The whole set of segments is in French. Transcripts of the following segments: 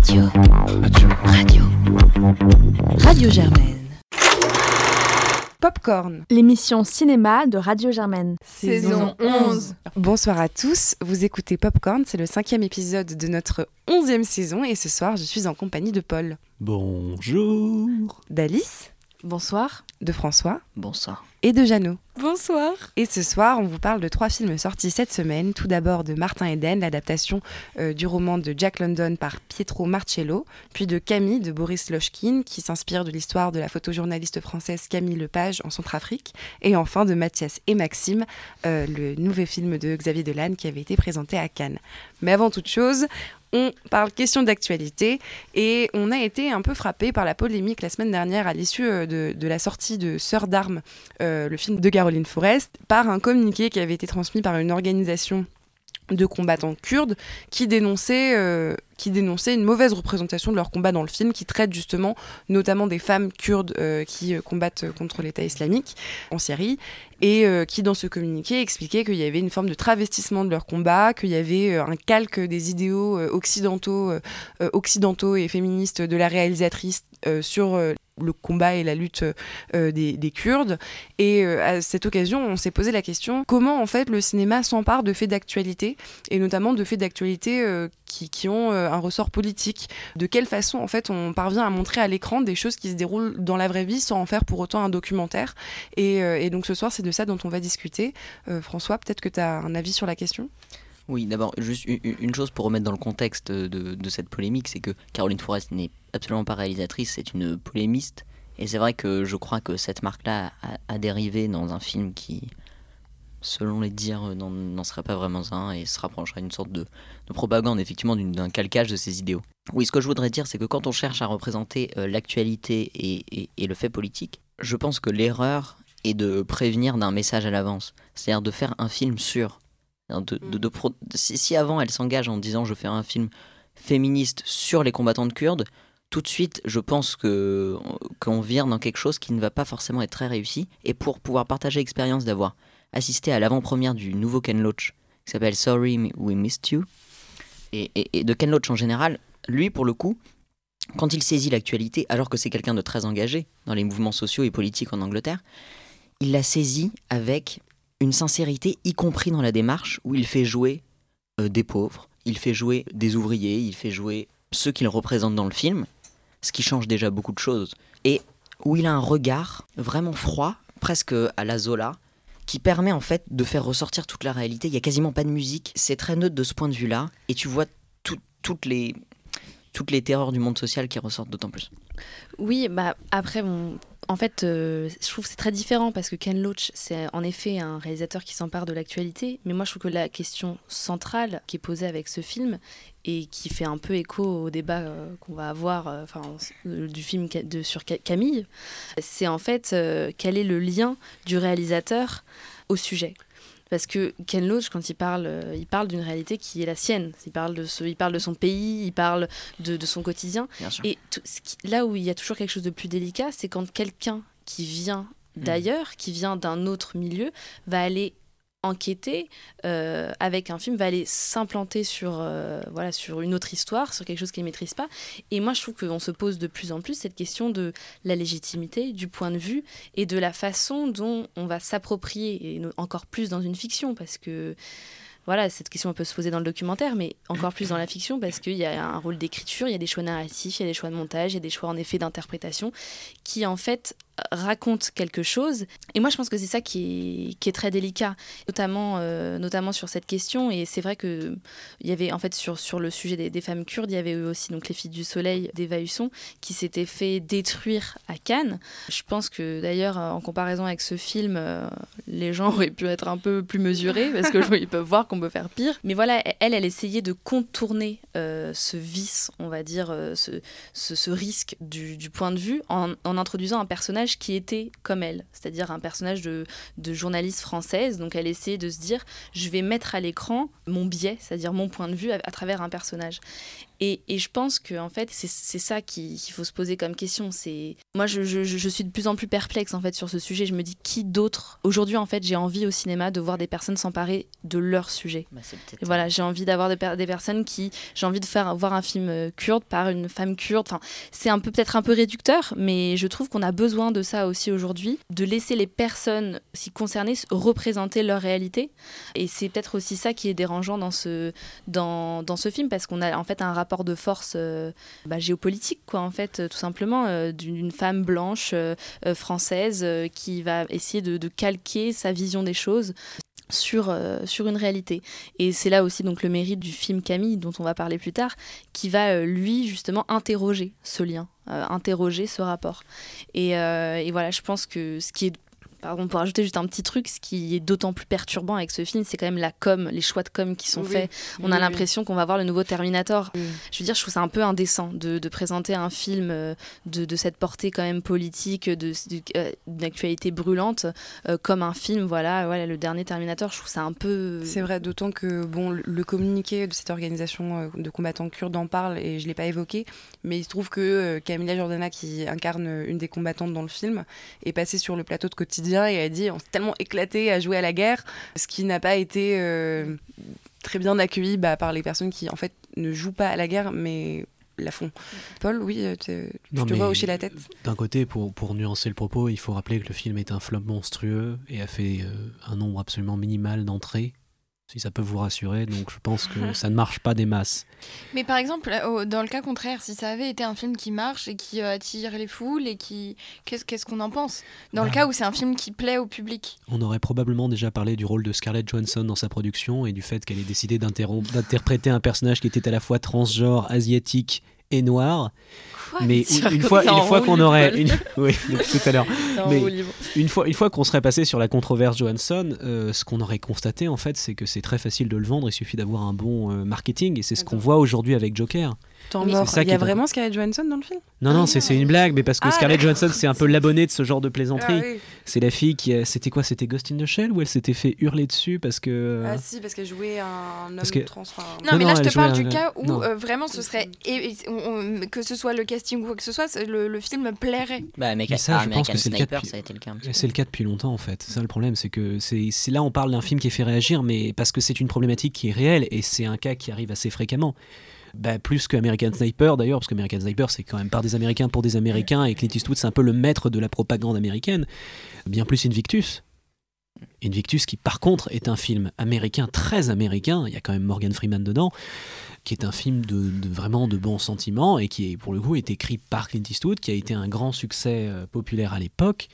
Radio. Radio. Radio. Radio Germaine. Popcorn. L'émission cinéma de Radio Germaine. Saison 11. Bonsoir à tous, vous écoutez Popcorn, c'est le cinquième épisode de notre onzième saison et ce soir je suis en compagnie de Paul. Bonjour. D'Alice. Bonsoir. De François. Bonsoir. Et de Jeannot. Bonsoir. Et ce soir, on vous parle de trois films sortis cette semaine. Tout d'abord de Martin Eden, l'adaptation euh, du roman de Jack London par Pietro Marcello, puis de Camille de Boris Lochkin, qui s'inspire de l'histoire de la photojournaliste française Camille Lepage en Centrafrique, et enfin de Mathias et Maxime, euh, le nouveau film de Xavier Dolan qui avait été présenté à Cannes. Mais avant toute chose, on parle question d'actualité et on a été un peu frappé par la polémique la semaine dernière à l'issue euh, de, la sortie de Sœurs d'armes, euh, le film de Caroline Forest, par un communiqué qui avait été transmis par une organisation de combattants kurdes qui dénonçaient, euh, qui dénonçaient une mauvaise représentation de leur combat dans le film, qui traite justement notamment des femmes kurdes qui combattent contre l'État islamique en Syrie et euh, qui dans ce communiqué expliquait qu'il y avait une forme de travestissement de leur combat, qu'il y avait euh, un calque des idéaux euh, occidentaux et féministes de la réalisatrice sur le combat et la lutte des, Kurdes. Et à cette occasion, on s'est posé la question comment en fait le cinéma s'empare de faits d'actualité, et notamment de faits d'actualité qui, qui, ont un ressort politique. De quelle façon en fait on parvient à montrer à l'écran des choses qui se déroulent dans la vraie vie sans en faire pour autant un documentaire. Et, donc ce soir, c'est de ça dont on va discuter. Euh, François, peut-être que tu as un avis sur la question? Oui, d'abord, juste une chose pour remettre dans le contexte de, cette polémique, c'est que Caroline Forest n'est absolument pas réalisatrice, c'est une polémiste. Et c'est vrai que je crois que cette marque-là a, dérivé dans un film qui, selon les dires, n'en serait pas vraiment un et se rapprocherait d'une sorte de, propagande, effectivement, d'un calcage de ses idéaux. Oui, ce que je voudrais dire, c'est que quand on cherche à représenter euh, l'actualité et, le fait politique, je pense que l'erreur et de prévenir d'un message à l'avance. C'est-à-dire de faire un film sûr. De, de, si, avant elle s'engage en disant je fais un film féministe sur les combattantes kurdes, tout de suite je pense que qu'on vire dans quelque chose qui ne va pas forcément être très réussi. Et pour pouvoir partager l'expérience d'avoir assisté à l'avant-première du nouveau Ken Loach qui s'appelle Sorry We Missed You, et, et de Ken Loach en général, lui pour le coup, quand il saisit l'actualité, alors que c'est quelqu'un de très engagé dans les mouvements sociaux et politiques en Angleterre, il l'a saisi avec une sincérité, y compris dans la démarche où il fait jouer euh, des pauvres, il fait jouer des ouvriers, il fait jouer ceux qu'il représente dans le film, ce qui change déjà beaucoup de choses, et où il a un regard vraiment froid, presque à la Zola, qui permet en fait de faire ressortir toute la réalité. Il y a quasiment pas de musique, c'est très neutre de ce point de vue-là, et tu vois toutes les toutes les terreurs du monde social qui ressortent d'autant plus. Oui, bah après, bon, en fait, euh, je trouve c'est très différent parce que Ken Loach, c'est en effet un réalisateur qui s'empare de l'actualité. Mais moi, je trouve que la question centrale qui est posée avec ce film et qui fait un peu écho au débat euh, qu'on va avoir euh, du film sur Camille, c'est en fait quel est le lien du réalisateur au sujet. Parce que Ken Loach, quand il parle, euh, il parle d'une réalité qui est la sienne. Il parle de, ce, il parle de son pays, il parle de, de son quotidien. Et là où il y a toujours quelque chose de plus délicat, c'est quand quelqu'un qui vient mmh. d'ailleurs, qui vient d'un autre milieu, va aller enquêter euh, avec un film va aller s'implanter sur euh, voilà sur une autre histoire sur quelque chose qu'il ne maîtrise pas. Et moi je trouve qu'on se pose de plus en plus cette question de la légitimité du point de vue et de la façon dont on va s'approprier et encore plus dans une fiction parce que voilà, cette question peut se poser dans le documentaire, mais encore plus dans la fiction, parce qu'il y a un rôle d'écriture, il y a des choix narratifs, il y a des choix de montage, il y a des choix en effet d'interprétation, qui en fait raconte quelque chose. Et moi, je pense que c'est ça qui est, très délicat, notamment, euh, notamment sur cette question. Et c'est vrai que il y avait, en fait, sur, le sujet des, femmes kurdes, il y avait aussi donc les filles du soleil d'Eva Husson qui s'étaient fait détruire à Cannes. Je pense que d'ailleurs, en comparaison avec ce film, euh, les gens auraient pu être un peu plus mesurés parce qu'ils peuvent voir qu'on peut faire pire. Mais voilà, elle, elle essayait de contourner euh, ce vice, on va dire, ce, risque du, point de vue en introduisant un personnage qui était comme elle, c'est-à-dire un personnage de, journaliste française. Donc elle essayait de se dire, je vais mettre à l'écran mon biais, c'est-à-dire mon point de vue à travers un personnage. Et, et, je pense que en fait, c'est ça qu'il faut se poser comme question. C'est moi, je, je, je, suis de plus en plus perplexe en fait sur ce sujet. Je me dis qui d'autre? Aujourd'hui en fait, j'ai envie au cinéma de voir des personnes s'emparer de leur sujet. Bah, et voilà, j'ai envie d'avoir des, des, personnes qui, j'ai envie de faire voir un film euh, kurde par une femme kurde. Enfin, c'est un peu peut-être un peu réducteur, mais je trouve qu'on a besoin de ça aussi aujourd'hui, de laisser les personnes s'y concernées représenter leur réalité. Et c'est peut-être aussi ça qui est dérangeant dans ce dans, dans ce film parce qu'on a en fait un rapport rapport de force euh, bah, géopolitique, quoi, en fait, tout simplement, euh, d'une femme blanche euh, française qui va essayer de, calquer sa vision des choses sur, sur une réalité. Et c'est là aussi donc le mérite du film Camille, dont on va parler plus tard, qui va lui justement interroger ce lien, interroger ce rapport. Et, et, voilà, je pense que ce qui est pardon, pour ajouter juste un petit truc, ce qui est d'autant plus perturbant avec ce film, c'est quand même la com, les choix de com qui sont faits. On a l'impression qu'on va voir le nouveau Terminator. Je veux dire, je trouve ça un peu indécent de, de présenter un film euh, de, de, cette portée quand même politique, de, euh, d'une actualité brûlante, euh, comme un film, voilà, voilà, le dernier Terminator. Je trouve ça un peu. C'est vrai, d'autant que bon, le communiqué de cette organisation de combattants kurdes en parle et je l'ai pas évoqué, mais il se trouve que Camilla Jordana, qui incarne une des combattantes dans le film, est passée sur le plateau de quotidien et a dit on s'est tellement éclaté à jouer à la guerre, ce qui n'a pas été euh, très bien accueilli bah, par les personnes qui en fait ne jouent pas à la guerre mais la font. Paul, oui, euh, tu te vois hocher la tête? D'un côté, pour, pour nuancer le propos, il faut rappeler que le film est un flop monstrueux et a fait euh, un nombre absolument minimal d'entrées si ça peut vous rassurer. Donc je pense que ça ne marche pas des masses. Mais par exemple, dans le cas contraire, si ça avait été un film qui marche et qui euh, attire les foules et qui... Qu'est-ce qu'on en pense? Dans le bah. cas où c'est un film qui plaît au public On aurait probablement déjà parlé du rôle de Scarlett Johansson dans sa production et du fait qu'elle ait décidé d'interpréter un personnage qui était à la fois transgenre, asiatique et noir mais une, fois, une fois qu'on aurait, une... oui, tout à l'heure. mais une fois, une fois qu'on serait passé sur la controverse Johansson, euh, ce qu'on aurait constaté en fait, c'est que c'est très facile de le vendre. Il suffit d'avoir un bon euh, marketing, et c'est ce qu'on voit aujourd'hui avec Joker. Il y a vraiment Scarlett Johansson dans le film? Non, non, c'est une blague, mais parce que ah, Scarlett Johansson, c'est un peu l'abonné de ce genre de plaisanterie. Ah, c'est la fille qui. C'était quoi C'était Ghost in the Shell Ou elle s'était fait hurler dessus parce que. Euh, ah, si, parce qu'elle jouait un homme que... trans. Non, mais là, je te parle du cas où euh, vraiment ce serait. que ce soit le casting ou quoi que ce soit, le, film plairait. Bah, mais, ça, je pense que c'est le, cas depuis... C'est le cas depuis longtemps, en fait. C'est ça le problème, c'est que c'est là, on parle d'un film qui est fait réagir, mais parce que c'est une problématique qui est réelle et c'est un cas qui arrive assez fréquemment. Bah, plus que American Sniper d'ailleurs, parce que American Sniper c'est quand même par des Américains pour des Américains, et Clint Eastwood c'est un peu le maître de la propagande américaine, bien plus Invictus. Invictus qui par contre est un film américain, très américain, il y a quand même Morgan Freeman dedans, qui est un film de, vraiment de bons sentiments et qui est pour le coup est écrit par Clint Eastwood, qui a été un grand succès euh, populaire à l'époque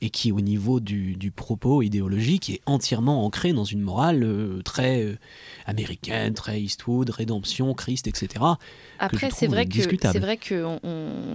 et qui au niveau du, propos idéologique est entièrement ancré dans une morale euh, très euh, américaine, très Eastwood, rédemption, Christ, etc. Après, c'est vrai que c'est vrai que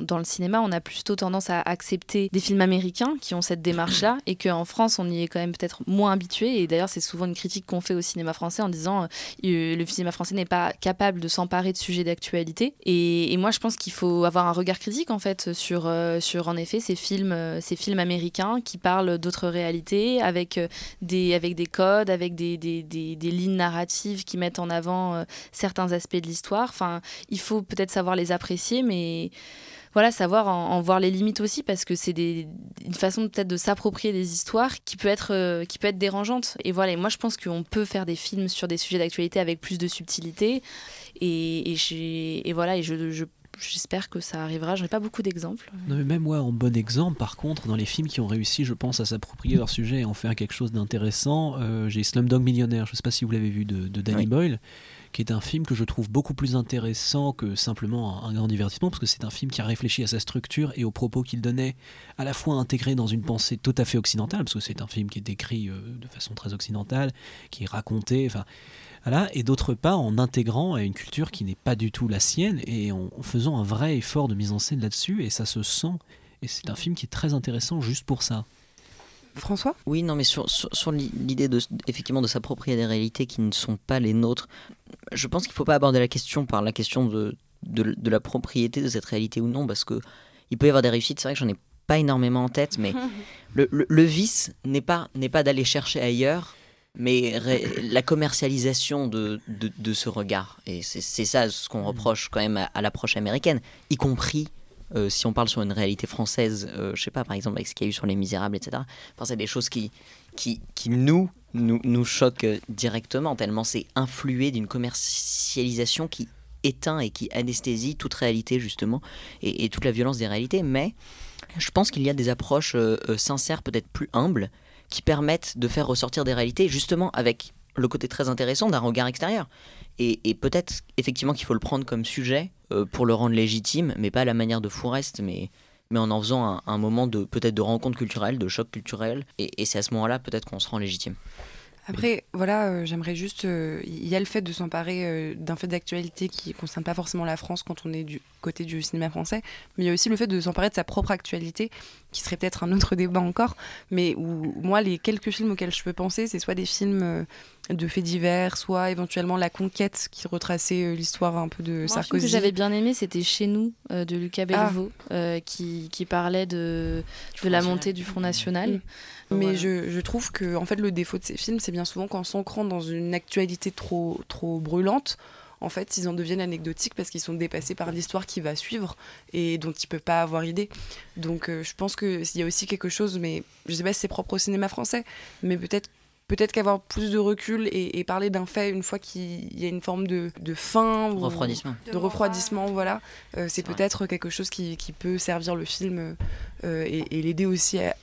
dans le cinéma, on a plutôt tendance à accepter des films américains qui ont cette démarche-là, et qu'en France, on y est quand même peut-être moins habitué. Et d'ailleurs, c'est souvent une critique qu'on fait au cinéma français en disant euh, le cinéma français n'est pas capable de s'emparer de sujets d'actualité. Et, moi, je pense qu'il faut avoir un regard critique en fait sur euh, sur en effet ces films euh, ces films américains qui parlent d'autres réalités avec des avec des codes, avec des, des, des, des lignes narratives qui mettent en avant certains aspects de l'histoire. Enfin, il faut peut-être savoir les apprécier, mais voilà, savoir en, voir les limites aussi, parce que c'est une façon peut-être de s'approprier des histoires qui peut être, euh, qui peut être dérangeante. Et voilà, moi je pense qu'on peut faire des films sur des sujets d'actualité avec plus de subtilité. Et, et, et voilà, et je, je j'espère que ça arrivera. J'en ai pas beaucoup d'exemples. même moi, en bon exemple, par contre, dans les films qui ont réussi, je pense, à s'approprier leur sujet et en faire quelque chose d'intéressant, euh, j'ai Slumdog Millionnaire. Je sais pas si vous l'avez vu de, Danny Boyle qui est un film que je trouve beaucoup plus intéressant que simplement un, grand divertissement, parce que c'est un film qui a réfléchi à sa structure et aux propos qu'il donnait, à la fois intégré dans une pensée tout à fait occidentale, parce que c'est un film qui est écrit euh, de façon très occidentale, qui est raconté, et d'autre part en intégrant à une culture qui n'est pas du tout la sienne et en, faisant un vrai effort de mise en scène là-dessus, et ça se sent. Et c'est un film qui est très intéressant juste pour ça. François? Oui, non, mais sur, sur, l'idée de, effectivement de s'approprier des réalités qui ne sont pas les nôtres, je pense qu'il ne faut pas aborder la question par la question de, de, la propriété de cette réalité ou non, parce que il peut y avoir des réussites. C'est vrai que j'en ai pas énormément en tête, mais le, le- le vice n'est pas, n'est pas d'aller chercher ailleurs, mais ré- la commercialisation de, de, de ce regard. Et c'est c'est ça ce qu'on reproche quand même à, à l'approche américaine, y compris euh, si on parle sur une réalité française, euh, je sais pas, par exemple avec ce qu'il y a eu sur Les Misérables, etc. Enfin, c'est des choses qui, qui, qui nous, nous, nous choquent directement, tellement c'est influé d'une commercialisation qui éteint et qui anesthésie toute réalité, justement, et, et toute la violence des réalités. Mais je pense qu'il y a des approches euh, euh, sincères, peut-être plus humbles, qui permettent de faire ressortir des réalités, justement avec le côté très intéressant d'un regard extérieur. Et, peut-être effectivement qu'il faut le prendre comme sujet euh, pour le rendre légitime, mais pas à la manière de Fourest, mais, en en faisant un, un moment de peut-être de rencontre culturelle, de choc culturel. Et, et c'est à ce moment-là peut-être qu'on se rend légitime. Après, voilà, euh, j'aimerais juste. euh, Il y a le fait de s'emparer euh, d'un fait d'actualité qui ne concerne pas forcément la France quand on est du côté du cinéma français, mais il y a aussi le fait de s'emparer de sa propre actualité, qui serait peut-être un autre débat encore, mais où moi, les quelques films auxquels je peux penser, c'est soit des films euh, de faits divers, soit éventuellement La Conquête, qui retraçait euh, l'histoire un peu de Moi, un film Sarkozy. que j'avais bien aimé, c'était Chez nous euh, de Lucas Bellevaux, euh, qui, qui parlait de, de la montée du Front National. Mm. Mais Voilà. je, je trouve que en fait, le défaut de ces films, c'est bien souvent qu'en s'ancrant dans une actualité trop, trop brûlante, en fait, ils en deviennent anecdotiques parce qu'ils sont dépassés par l'histoire qui va suivre et dont ils ne peuvent pas avoir idée. Donc euh, je pense qu'il y a aussi quelque chose, mais je sais pas si c'est propre au cinéma français, mais peut-être peut-être qu'avoir plus de recul et, et parler d'un fait une fois qu'il y a une forme de, de fin ou Refroidissement. de refroidissement, voilà, euh, c'est peut-être quelque chose qui, qui peut servir le film euh, et, et l'aider aussi à,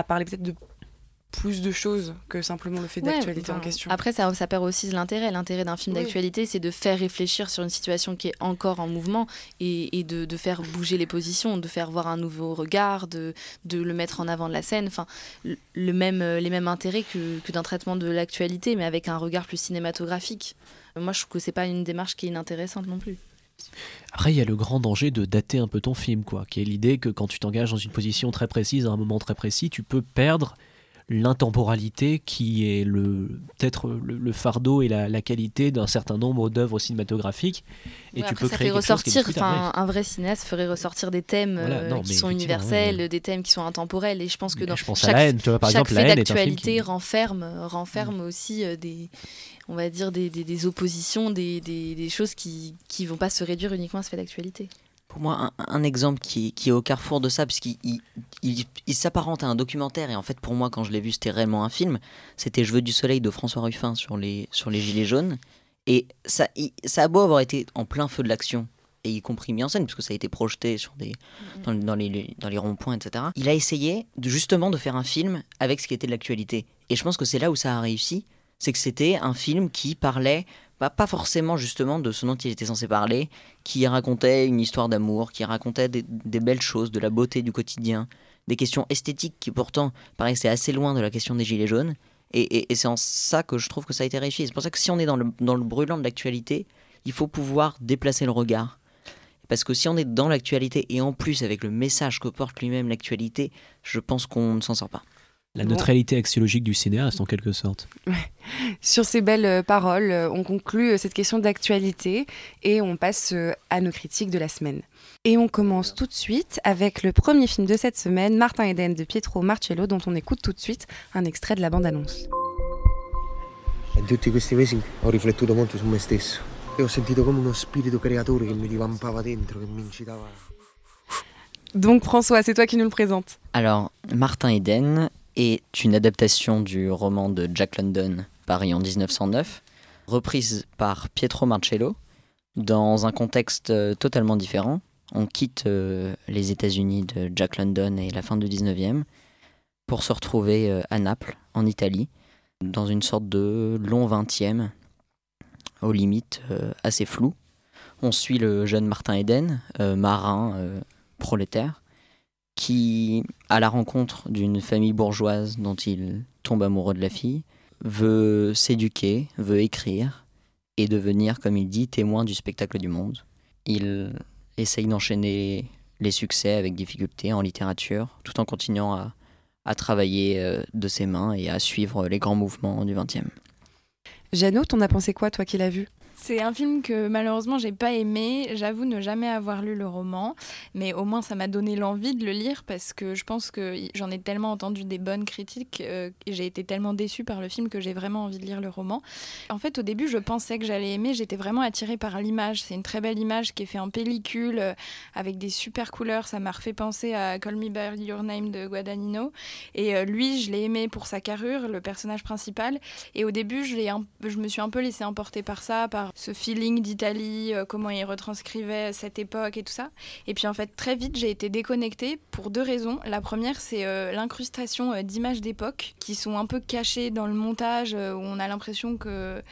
à parler peut-être de plus de choses que simplement le fait Ouais, d'actualité en question. Après, ça, ça perd aussi l'intérêt. L'intérêt d'un film Oui. d'actualité, c'est de faire réfléchir sur une situation qui est encore en mouvement et, et de, de faire bouger les positions, de faire voir un nouveau regard, de, de le mettre en avant de la scène. Enfin, le même, euh, les mêmes intérêts que, que d'un traitement de l'actualité, mais avec un regard plus cinématographique. Moi, je trouve que c'est pas une démarche qui est inintéressante non plus. Après, il y a le grand danger de dater un peu ton film, quoi, qui est l'idée que quand tu t'engages dans une position très précise, à un moment très précis, tu peux perdre l'intemporalité qui est le peut-être le, le fardeau et la, la qualité d'un certain nombre d'œuvres cinématographiques et Ouais, tu peux ça créer fait quelque chose qui est ressortir, enfin, un vrai cinéaste ferait ressortir des thèmes Voilà, euh, non, qui sont universels, ouais, ouais. des thèmes qui sont intemporels. Et je pense que Mais dans je pense chaque à la haine, tu vois, par chaque exemple, fait d'actualité qui... renferme, renferme aussi euh, des, on va dire des, des, des oppositions, des, des, des choses qui qui vont pas se réduire uniquement à ce fait d'actualité. Pour moi, un, un exemple qui, qui est au carrefour de ça, puisqu'il il, il- il s'apparente à un documentaire, et en fait, pour moi, quand je l'ai vu, c'était réellement un film, c'était Je veux du soleil de François Ruffin sur les, sur les Gilets jaunes. Et ça, ça a beau avoir été en plein feu de l'action, et y compris mis en scène, puisque ça a été projeté sur des, dans, dans les, dans les ronds-points, etc. Il a essayé de, justement de faire un film avec ce qui était de l'actualité. Et je pense que c'est là où ça a réussi, c'est que c'était un film qui parlait bah, pas forcément justement de ce dont il était censé parler, qui racontait une histoire d'amour, qui racontait des, belles choses, de la beauté du quotidien, des questions esthétiques qui pourtant paraissaient assez loin de la question des gilets jaunes. Et, c'est en ça que je trouve que ça a été réussi. C'est pour ça que si on est dans le brûlant de l'actualité, il faut pouvoir déplacer le regard. Parce que si on est dans l'actualité et en plus avec le message que porte lui-même l'actualité, je pense qu'on ne s'en sort pas. La Bon. neutralité axiologique du cinéaste, en quelque sorte. Sur ces belles euh, paroles, euh, on conclut euh, cette question d'actualité et on passe à nos critiques de la semaine. Et on commence tout de suite avec le premier film de cette semaine, Martin Eden de Pietro Marcello, dont on écoute tout de suite un extrait de la bande-annonce. In tutti questi mesi ho riflettuto molto su me stesso e ho sentito come uno spirito creatore che mi divampava dentro, che mi incitava. Donc François, c'est toi qui nous le présentes. Alors, Martin Eden est une adaptation du roman de Jack London, paru en 1909, reprise par Pietro Marcello, dans un contexte euh, totalement différent. On quitte euh, les États-Unis de Jack London et la fin du 19e pour se retrouver euh, à Naples, en Italie, dans une sorte de long 20e, aux limites assez flou. On suit le jeune Martin Eden, marin prolétaire, qui, à la rencontre d'une famille bourgeoise dont il tombe amoureux de la fille, veut s'éduquer, veut écrire et devenir, comme il dit, témoin du spectacle du monde. Il essaye d'enchaîner les succès avec difficulté en littérature, tout en continuant à, travailler euh, de ses mains et à suivre les grands mouvements du XXe. Jeannot, t'en as pensé quoi, toi qui l'as vu? C'est un film que malheureusement j'ai pas aimé. J'avoue ne jamais avoir lu le roman, mais au moins ça m'a donné l'envie de le lire parce que je pense que j'en ai tellement entendu des bonnes critiques euh, et j'ai été tellement déçue par le film que j'ai vraiment envie de lire le roman. En fait, au début, je pensais que j'allais aimer. J'étais vraiment attirée par l'image. C'est une très belle image qui est faite en pellicule euh, avec des super couleurs. Ça m'a refait penser à Call Me by Your Name de Guadagnino. Et euh, lui, je l'ai aimé pour sa carrure, le personnage principal. Et au début, je, je me suis un peu laissée emporter par ça, par ce feeling d'Italie, euh, comment il retranscrivait cette époque et tout ça. Et puis en fait, très vite, j'ai été déconnectée pour deux raisons. La première, c'est euh, l'incrustation euh, d'images d'époque qui sont un peu cachées dans le montage, où on a l'impression que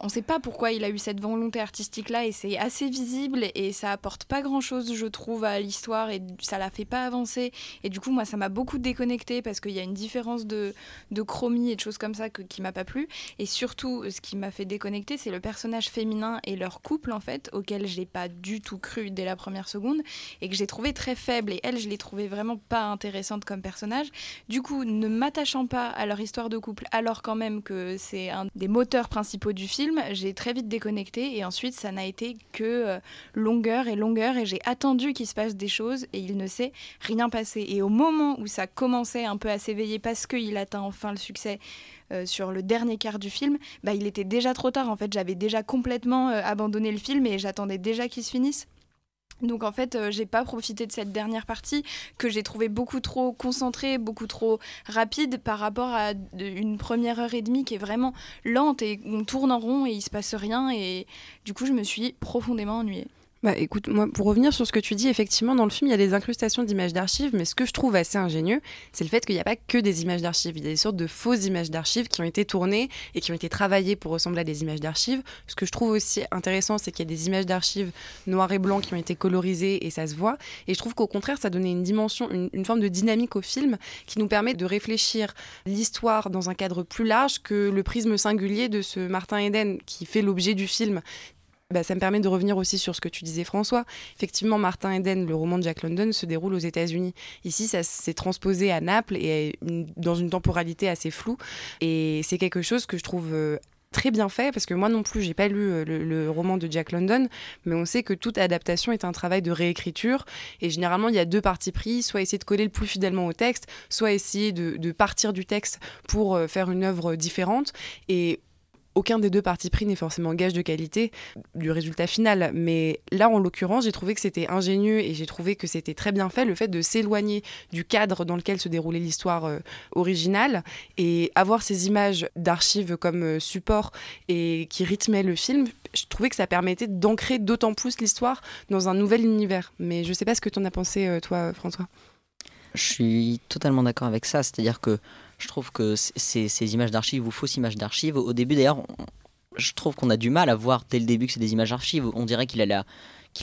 on ne sait pas pourquoi il a eu cette volonté artistique-là et c'est assez visible et ça apporte pas grand-chose, je trouve, à l'histoire et ça la fait pas avancer. Et du coup, moi, ça m'a beaucoup déconnecté parce qu'il y a une différence de, de chromie et de choses comme ça que, qui m'a pas plu. Et surtout, ce qui m'a fait déconnecter, c'est le personnage féminin et leur couple, en fait, auquel j'ai pas du tout cru dès la première seconde et que j'ai trouvé très faible. Et elle, je l'ai trouvé vraiment pas intéressante comme personnage. Du coup, ne m'attachant pas à leur histoire de couple, alors quand même que c'est un des moteurs principaux du film, j'ai très vite déconnecté et ensuite ça n'a été que euh, longueur et longueur et j'ai attendu qu'il se passe des choses et il ne s'est rien passé. Et au moment où ça commençait un peu à s'éveiller parce qu'il atteint enfin le succès euh, sur le dernier quart du film, bah, il était déjà trop tard. En fait, j'avais déjà complètement euh, abandonné le film et j'attendais déjà qu'il se finisse. Donc en fait, euh, j'ai pas profité de cette dernière partie que j'ai trouvé beaucoup trop concentrée, beaucoup trop rapide par rapport à une première heure et demie qui est vraiment lente et on tourne en rond et il se passe rien et du coup je me suis profondément ennuyée. Bah écoute, moi pour revenir sur ce que tu dis, effectivement dans le film il y a des incrustations d'images d'archives, mais ce que je trouve assez ingénieux, c'est le fait qu'il n'y a pas que des images d'archives, il y a des sortes de fausses images d'archives qui ont été tournées et qui ont été travaillées pour ressembler à des images d'archives. Ce que je trouve aussi intéressant, c'est qu'il y a des images d'archives noires et blancs qui ont été colorisées et ça se voit. Et je trouve qu'au contraire, ça donnait une dimension, une, une forme de dynamique au film qui nous permet de réfléchir l'histoire dans un cadre plus large que le prisme singulier de ce Martin Eden qui fait l'objet du film, bah, ça me permet de revenir aussi sur ce que tu disais François. Effectivement, Martin Eden, le roman de Jack London, se déroule aux États-Unis. Ici, ça s'est transposé à Naples et dans une temporalité assez floue. Et c'est quelque chose que je trouve euh, très bien fait parce que moi non plus j'ai pas lu euh, le, roman de Jack London mais on sait que toute adaptation est un travail de réécriture et généralement il y a deux parties pris soit essayer de coller le plus fidèlement au texte soit essayer de, de partir du texte pour euh, faire une œuvre différente et aucun des deux partis pris n'est forcément gage de qualité du résultat final. Mais là, en l'occurrence, j'ai trouvé que c'était ingénieux et j'ai trouvé que c'était très bien fait le fait de s'éloigner du cadre dans lequel se déroulait l'histoire euh, originale et avoir ces images d'archives comme euh, support et qui rythmaient le film. Je trouvais que ça permettait d'ancrer d'autant plus l'histoire dans un nouvel univers. Mais je ne sais pas ce que tu en as pensé, euh, toi, François. Je suis totalement d'accord avec ça. C'est-à-dire que je trouve que ces, images d'archives ou fausses images d'archives, au début d'ailleurs, je trouve qu'on a du mal à voir dès le début que c'est des images d'archives. On dirait qu'il a,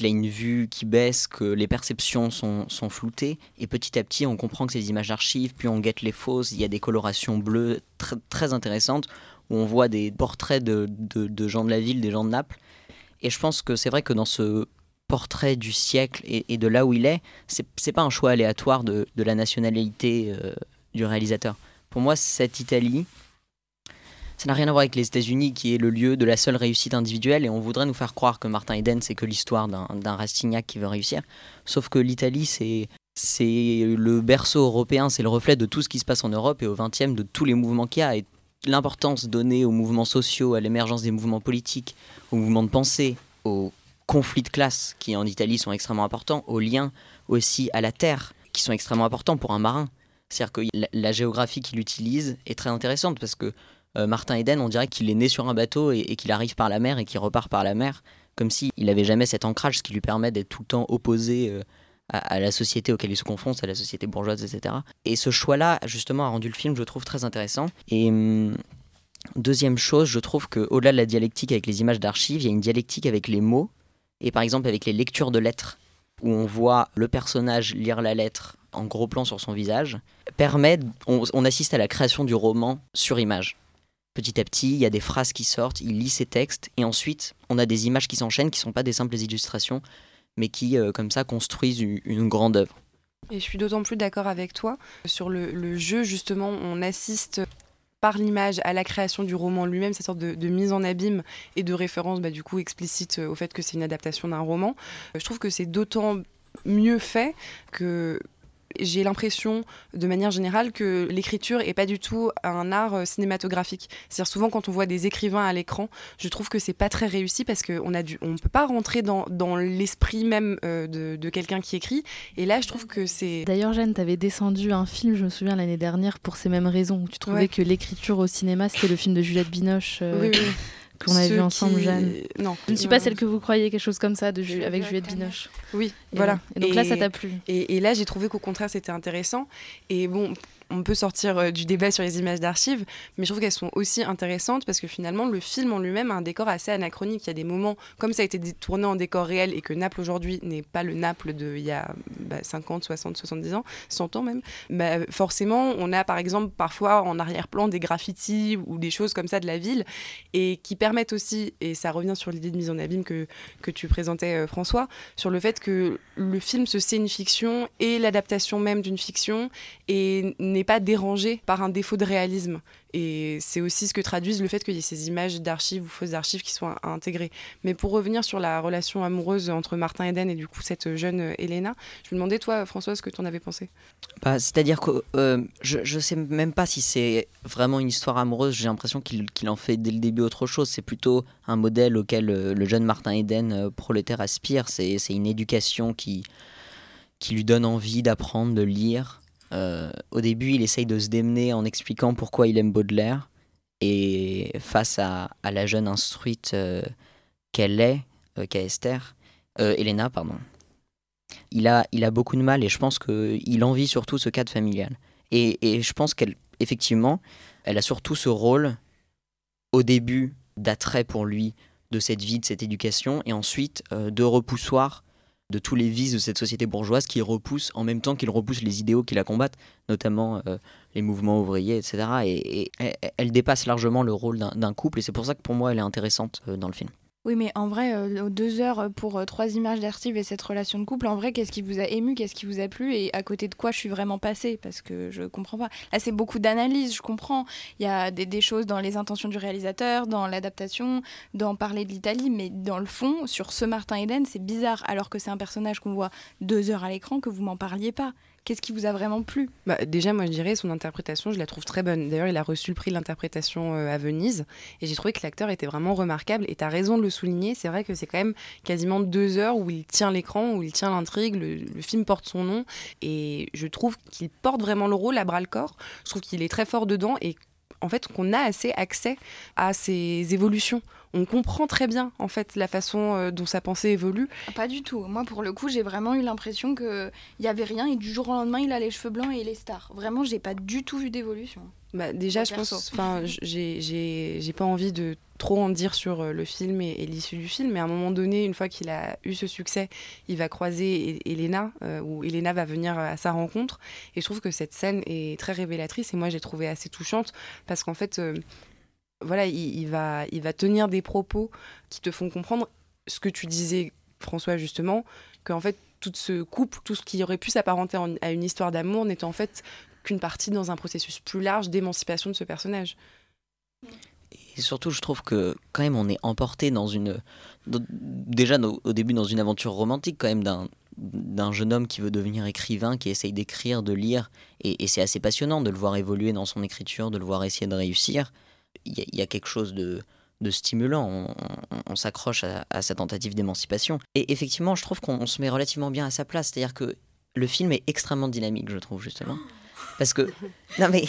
une vue qui baisse, que les perceptions sont, floutées. Et petit à petit, on comprend que c'est des images d'archives, puis on guette les fausses. Il y a des colorations bleues très, intéressantes, où on voit des portraits de, gens de la ville, des gens de Naples. Et je pense que c'est vrai que dans ce portrait du siècle et, de là où il est, c'est pas un choix aléatoire de, la nationalité euh, du réalisateur. Pour moi, cette Italie, ça n'a rien à voir avec les États-Unis, qui est le lieu de la seule réussite individuelle, et on voudrait nous faire croire que Martin Eden, c'est que l'histoire d'un Rastignac qui veut réussir. Sauf que l'Italie, c'est c'est le berceau européen, c'est le reflet de tout ce qui se passe en Europe et au XXe de tous les mouvements qu'il y a. Et l'importance donnée aux mouvements sociaux, à l'émergence des mouvements politiques, aux mouvements de pensée, aux conflits de classe qui en Italie sont extrêmement importants, aux liens aussi à la terre qui sont extrêmement importants pour un marin. C'est-à-dire que la, géographie qu'il utilise est très intéressante parce que euh, Martin Eden, on dirait qu'il est né sur un bateau et, qu'il arrive par la mer et qu'il repart par la mer, comme s'il n'avait jamais cet ancrage, ce qui lui permet d'être tout le temps opposé euh, à, la société auquel il se confronte, à la société bourgeoise, etc. Et ce choix-là, justement, a rendu le film, je trouve, très intéressant. Et hum, deuxième chose, je trouve qu'au-delà de la dialectique avec les images d'archives, il y a une dialectique avec les mots, et par exemple avec les lectures de lettres, où on voit le personnage lire la lettre en gros plan sur son visage, permet, on, assiste à la création du roman sur image. Petit à petit, il y a des phrases qui sortent, il lit ses textes, et ensuite, on a des images qui s'enchaînent, qui ne sont pas des simples illustrations, mais qui, euh, comme ça, construisent une, grande œuvre. Et je suis d'autant plus d'accord avec toi. Sur le, jeu, justement, on assiste par l'image à la création du roman lui-même, cette sorte de, de, mise en abîme et de référence bah, du coup explicite au fait que c'est une adaptation d'un roman. Je trouve que c'est d'autant mieux fait que j'ai l'impression, de manière générale, que l'écriture est pas du tout un art euh, cinématographique. C'est-à-dire souvent quand on voit des écrivains à l'écran, je trouve que c'est pas très réussi parce qu'on a on peut pas rentrer dans, dans l'esprit même euh, de, de quelqu'un qui écrit. Et là, je trouve que c'est. D'ailleurs, Jeanne, tu avais descendu un film, je me souviens l'année dernière, pour ces mêmes raisons. Tu trouvais Ouais. que l'écriture au cinéma, c'était le film de Juliette Binoche. euh, Oui, oui. qu'on avait Ceux vu ensemble, qui- Jeanne. Non. Je ne suis pas celle que vous croyez, quelque chose comme ça, de Ju- avec Juliette Binoche. Oui, Et voilà. Et donc là, ça t'a plu. Et, et là, j'ai trouvé qu'au contraire, c'était intéressant. Et bon, on peut sortir euh, du débat sur les images d'archives, mais je trouve qu'elles sont aussi intéressantes parce que finalement, le film en lui-même a un décor assez anachronique. Il y a des moments, comme ça a été tourné en décor réel et que Naples aujourd'hui n'est pas le Naples d'il y a bah, 50, 60, 70 ans, 100 ans même, bah, forcément, on a par exemple parfois en arrière-plan des graffitis ou des choses comme ça de la ville et qui permettent aussi, et ça revient sur l'idée de mise en abîme que, que tu présentais euh, François, sur le fait que le film se sait une fiction et l'adaptation même d'une fiction et n'est pas dérangé par un défaut de réalisme. Et c'est aussi ce que traduisent le fait qu'il y ait ces images d'archives ou fausses archives qui sont intégrer. Mais pour revenir sur la relation amoureuse entre Martin Eden et du coup cette jeune Elena, je me demandais toi François ce que tu en avais pensé. Bah, C'est-à-dire que euh, je, je sais même pas si c'est vraiment une histoire amoureuse. J'ai l'impression qu'il en fait dès le début autre chose. C'est plutôt un modèle auquel euh, le jeune Martin Eden, euh, prolétaire, aspire. C'est une éducation qui lui donne envie d'apprendre, de lire. Euh, au début, il essaye de se démener en expliquant pourquoi il aime Baudelaire. Et face à, la jeune instruite euh, qu'elle est, euh, qu'est Esther, euh, Elena, pardon, il a, il a beaucoup de mal et je pense qu'il envie surtout ce cadre familial. Et, et je pense qu'elle, effectivement, elle a surtout ce rôle au début d'attrait pour lui de cette vie, de cette éducation, et ensuite de repoussoir de tous les vices de cette société bourgeoise qui repousse en même temps qu'il repousse les idéaux qui la combattent, notamment euh, les mouvements ouvriers, etc. Et, elle, dépasse largement le rôle d'un d'un couple, et c'est pour ça que pour moi elle est intéressante euh, dans le film. Oui, mais en vrai, euh, deux heures pour euh, trois images d'archives et cette relation de couple, en vrai, qu'est-ce qui vous a ému, qu'est-ce qui vous a plu et à côté de quoi je suis vraiment passée? Parce que je comprends pas. Là, c'est beaucoup d'analyse, je comprends. Il y a des, des choses dans les intentions du réalisateur, dans l'adaptation, dans parler de l'Italie, mais dans le fond, sur ce Martin Eden, c'est bizarre, alors que c'est un personnage qu'on voit deux heures à l'écran, que vous m'en parliez pas. Qu'est-ce qui vous a vraiment plu? Bah, déjà, moi, je dirais son interprétation, je la trouve très bonne. D'ailleurs, il a reçu le prix de l'interprétation euh, à Venise, et j'ai trouvé que l'acteur était vraiment remarquable. Et tu as raison de le souligner, c'est vrai que c'est quand même quasiment deux heures où il tient l'écran, où il tient l'intrigue, le, film porte son nom, et je trouve qu'il porte vraiment le rôle à bras le corps. Je trouve qu'il est très fort dedans, et en fait, qu'on a assez accès à ses évolutions. On comprend très bien, en fait, la façon euh, dont sa pensée évolue. Pas du tout. Moi, pour le coup, j'ai vraiment eu l'impression qu'il y avait rien et du jour au lendemain, il a les cheveux blancs et il est star. Vraiment, j'ai pas du tout vu d'évolution. Bah, déjà, je perso. pense, enfin, j'ai- pas envie de trop en dire sur euh, le film et, et l'issue du film, mais à un moment donné, une fois qu'il a eu ce succès, il va croiser Elena, euh, ou Elena va venir à sa rencontre, et je trouve que cette scène est très révélatrice, et moi j'ai trouvé assez touchante, parce qu'en fait, euh, voilà, il, va, tenir des propos qui te font comprendre ce que tu disais, François, justement, qu'en fait, tout ce couple, tout ce qui aurait pu s'apparenter en- à une histoire d'amour n'était en fait qu'une partie dans un processus plus large d'émancipation de ce personnage. Et surtout, je trouve que quand même, on est emporté dans une. déjà au début, dans une aventure romantique, quand même, d'un jeune homme qui veut devenir écrivain, qui essaye d'écrire, de lire. Et c'est assez passionnant de le voir évoluer dans son écriture, de le voir essayer de réussir. Il y a, quelque chose de, stimulant. On s'accroche à, à sa tentative d'émancipation. Et effectivement, je trouve qu'on se met relativement bien à sa place. C'est-à-dire que le film est extrêmement dynamique, je trouve, justement. Parce que. Non, mais.